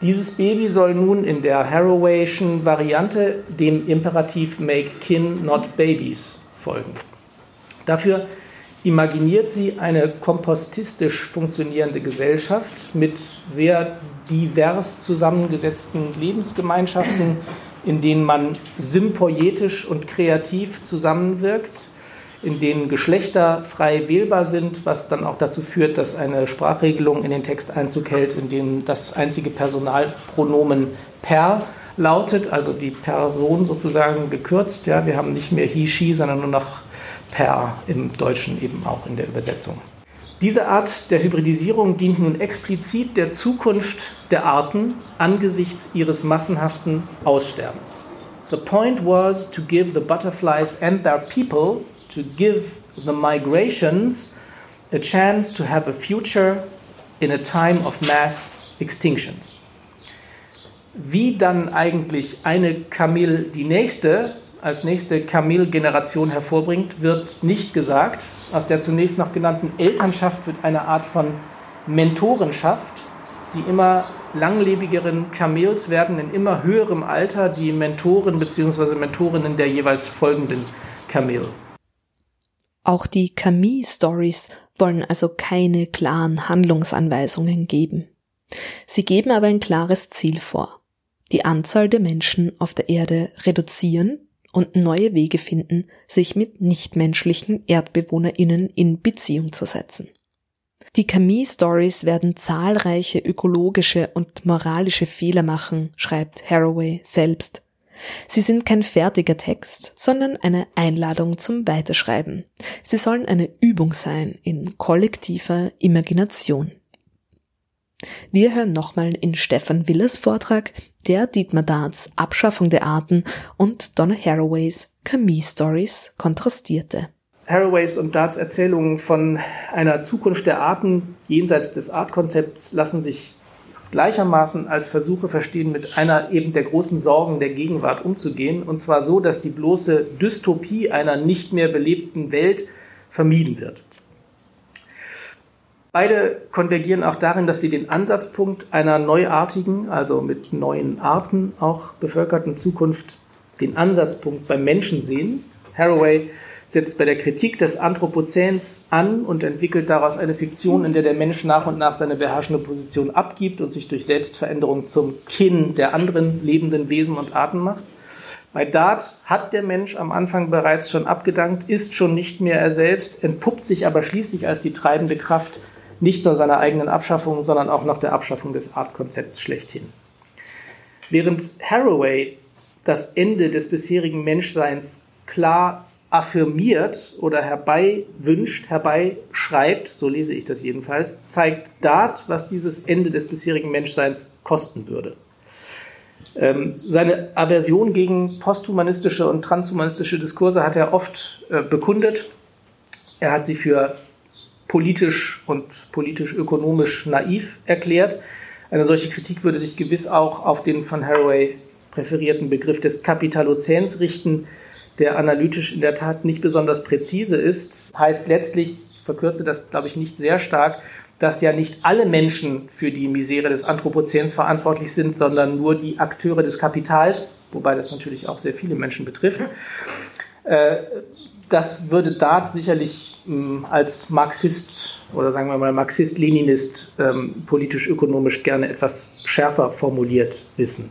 S6: Dieses Baby soll nun in der Harawayschen Variante dem Imperativ Make Kin, not Babies folgen. Dafür imaginiert sie eine kompostistisch funktionierende Gesellschaft mit sehr divers zusammengesetzten Lebensgemeinschaften, in denen man sympoietisch und kreativ zusammenwirkt, in denen Geschlechter frei wählbar sind, was dann auch dazu führt, dass eine Sprachregelung in den Text Einzug hält, in dem das einzige Personalpronomen per lautet, also die Person sozusagen gekürzt. Ja, wir haben nicht mehr he, she, sondern nur noch per im Deutschen eben auch in der Übersetzung. Diese Art der Hybridisierung dient nun explizit der Zukunft der Arten angesichts ihres massenhaften Aussterbens. The point was to give the butterflies and their people, to give the migrations a chance to have a future in a time of mass extinctions. Wie dann eigentlich eine Kamil die nächste als nächste Kamil-Generation hervorbringt, wird nicht gesagt. Aus der zunächst noch genannten Elternschaft wird eine Art von Mentorenschaft, die immer langlebigeren Kamels werden in immer höherem Alter die Mentoren bzw. Mentorinnen der jeweils folgenden Kamel.
S2: Auch die Camille-Stories wollen also keine klaren Handlungsanweisungen geben. Sie geben aber ein klares Ziel vor. Die Anzahl der Menschen auf der Erde reduzieren und neue Wege finden, sich mit nichtmenschlichen Erdbewohnerinnen in Beziehung zu setzen. Die Camille-Stories werden zahlreiche ökologische und moralische Fehler machen, schreibt Haraway selbst. Sie sind kein fertiger Text, sondern eine Einladung zum Weiterschreiben. Sie sollen eine Übung sein in kollektiver Imagination. Wir hören nochmal in Stefan Willers Vortrag, der Dietmar Darts Abschaffung der Arten und Donna Haraways Camille Stories kontrastierte.
S6: Haraways und Darts Erzählungen von einer Zukunft der Arten jenseits des Artkonzepts lassen sich gleichermaßen als Versuche verstehen, mit einer eben der großen Sorgen der Gegenwart umzugehen, und zwar so, dass die bloße Dystopie einer nicht mehr belebten Welt vermieden wird. Beide konvergieren auch darin, dass sie den Ansatzpunkt einer neuartigen, also mit neuen Arten auch bevölkerten Zukunft, den Ansatzpunkt beim Menschen sehen. Haraway setzt bei der Kritik des Anthropozäns an und entwickelt daraus eine Fiktion, in der der Mensch nach und nach seine beherrschende Position abgibt und sich durch Selbstveränderung zum Kinn der anderen lebenden Wesen und Arten macht. Bei Dart hat der Mensch am Anfang bereits schon abgedankt, ist schon nicht mehr er selbst, entpuppt sich aber schließlich als die treibende Kraft nicht nur seiner eigenen Abschaffung, sondern auch noch der Abschaffung des Artkonzepts schlechthin. Während Haraway das Ende des bisherigen Menschseins klar affirmiert oder herbeiwünscht, herbeischreibt, so lese ich das jedenfalls, zeigt Dart, was dieses Ende des bisherigen Menschseins kosten würde. Ähm, seine Aversion gegen posthumanistische und transhumanistische Diskurse hat er oft äh, bekundet. Er hat sie für politisch und politisch-ökonomisch naiv erklärt. Eine solche Kritik würde sich gewiss auch auf den von Haraway präferierten Begriff des Kapitalozäns richten, der analytisch in der Tat nicht besonders präzise ist. Heißt letztlich, ich verkürze das, glaube ich, nicht sehr stark, dass ja nicht alle Menschen für die Misere des Anthropozäns verantwortlich sind, sondern nur die Akteure des Kapitals, wobei das natürlich auch sehr viele Menschen betrifft. Äh, das würde Dart sicherlich ähm, als Marxist oder sagen wir mal Marxist-Leninist ähm, politisch-ökonomisch gerne etwas schärfer formuliert wissen.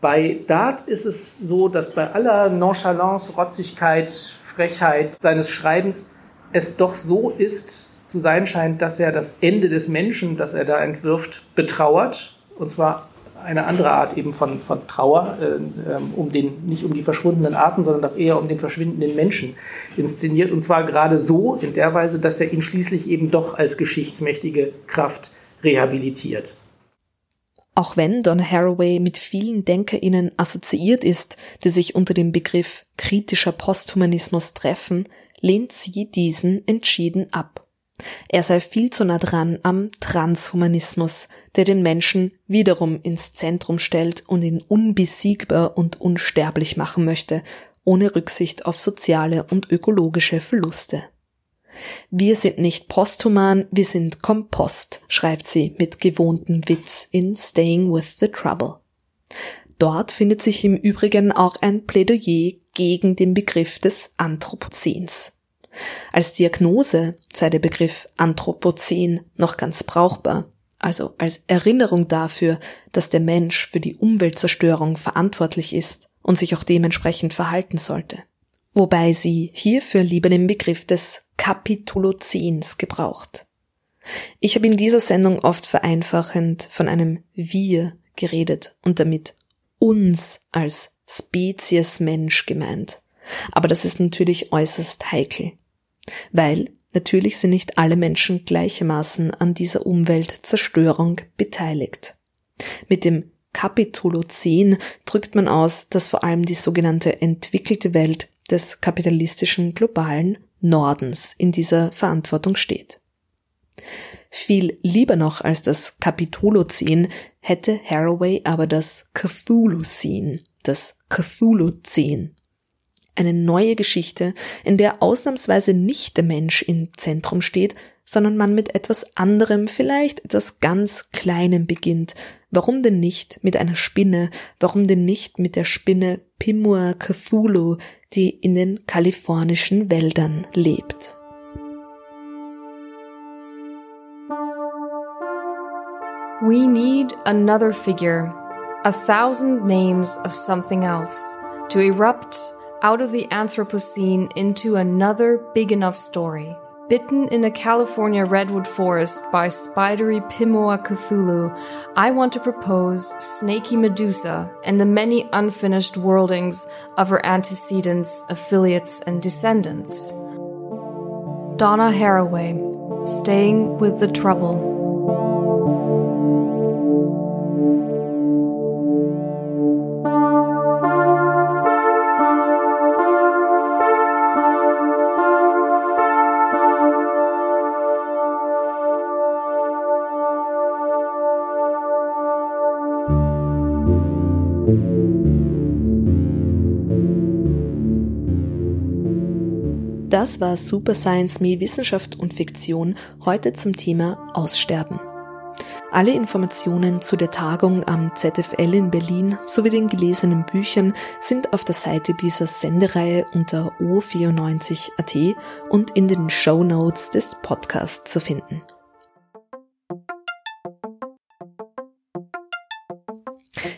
S6: Bei Dart ist es so, dass bei aller Nonchalance, Rotzigkeit, Frechheit seines Schreibens es doch so ist, zu sein scheint, dass er das Ende des Menschen, das er da entwirft, betrauert. Und zwar eine andere Art eben von, von Trauer, äh, ähm, um den, nicht um die verschwundenen Arten, sondern auch eher um den verschwindenden Menschen inszeniert. Und zwar gerade so, in der Weise, dass er ihn schließlich eben doch als geschichtsmächtige Kraft rehabilitiert.
S2: Auch wenn Donna Haraway mit vielen DenkerInnen assoziiert ist, die sich unter dem Begriff kritischer Posthumanismus treffen, lehnt sie diesen entschieden ab. Er sei viel zu nah dran am Transhumanismus, der den Menschen wiederum ins Zentrum stellt und ihn unbesiegbar und unsterblich machen möchte, ohne Rücksicht auf soziale und ökologische Verluste. Wir sind nicht posthuman, wir sind Kompost, schreibt sie mit gewohntem Witz in Staying with the Trouble. Dort findet sich im Übrigen auch ein Plädoyer gegen den Begriff des Anthropozäns. Als Diagnose sei der Begriff Anthropozän noch ganz brauchbar, also als Erinnerung dafür, dass der Mensch für die Umweltzerstörung verantwortlich ist und sich auch dementsprechend verhalten sollte. Wobei sie hierfür lieber den Begriff des Kapitulozäns gebraucht. Ich habe in dieser Sendung oft vereinfachend von einem Wir geredet und damit uns als Spezies Mensch gemeint. Aber das ist natürlich äußerst heikel. Weil natürlich sind nicht alle Menschen gleichermaßen an dieser Umweltzerstörung beteiligt. Mit dem Kapitolozän drückt man aus, dass vor allem die sogenannte entwickelte Welt des kapitalistischen globalen Nordens in dieser Verantwortung steht. Viel lieber noch als das Kapitolozän hätte Haraway aber das Cthulhu-Zän, das Cthulhu-Zän eine neue Geschichte, in der ausnahmsweise nicht der Mensch im Zentrum steht, sondern man mit etwas anderem, vielleicht etwas ganz Kleinem beginnt. Warum denn nicht mit einer Spinne? Warum denn nicht mit der Spinne Pimua Cthulhu, die in den kalifornischen Wäldern lebt?
S7: We need another figure, a thousand names of something else. to erupt out of the Anthropocene into another big enough story. Bitten in a California redwood forest by spidery Pimoa Cthulhu, I want to propose Snaky Medusa and the many unfinished worldings of her antecedents, affiliates, and descendants. Donna Haraway, Staying with the Trouble.
S2: Das war Super Science Me Wissenschaft und Fiktion heute zum Thema Aussterben. Alle Informationen zu der Tagung am ZFL in Berlin sowie den gelesenen Büchern sind auf der Seite dieser Sendereihe unter o94.at und in den Show Notes des Podcasts zu finden.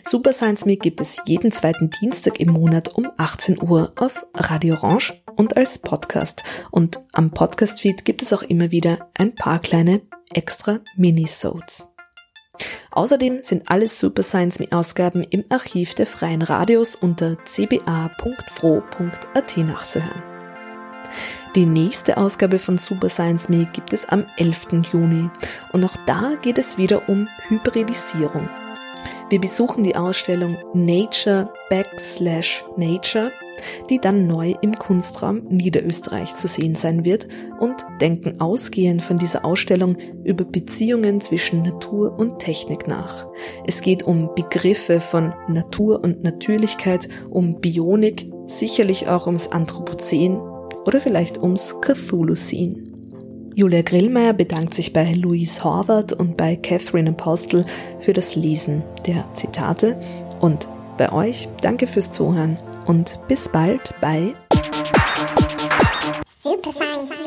S2: Super Science Me gibt es jeden zweiten Dienstag im Monat um 18 Uhr auf Radio Orange und als Podcast. Und am Podcast-Feed gibt es auch immer wieder ein paar kleine extra Minisodes. Außerdem sind alle Super Science Me Ausgaben im Archiv der Freien Radios unter cba.fro.at nachzuhören. Die nächste Ausgabe von Super Science Me gibt es am 11. Juni und auch da geht es wieder um Hybridisierung. Wir besuchen die Ausstellung Nature Backslash Nature, die dann neu im Kunstraum Niederösterreich zu sehen sein wird und denken ausgehend von dieser Ausstellung über Beziehungen zwischen Natur und Technik nach. Es geht um Begriffe von Natur und Natürlichkeit, um Bionik, sicherlich auch ums Anthropozän oder vielleicht ums Cthulhu-Scene. Julia Grillmeier bedankt sich bei Louise Horvath und bei Catherine Apostel für das Lesen der Zitate und bei euch danke fürs Zuhören und bis bald bei
S1: Super Science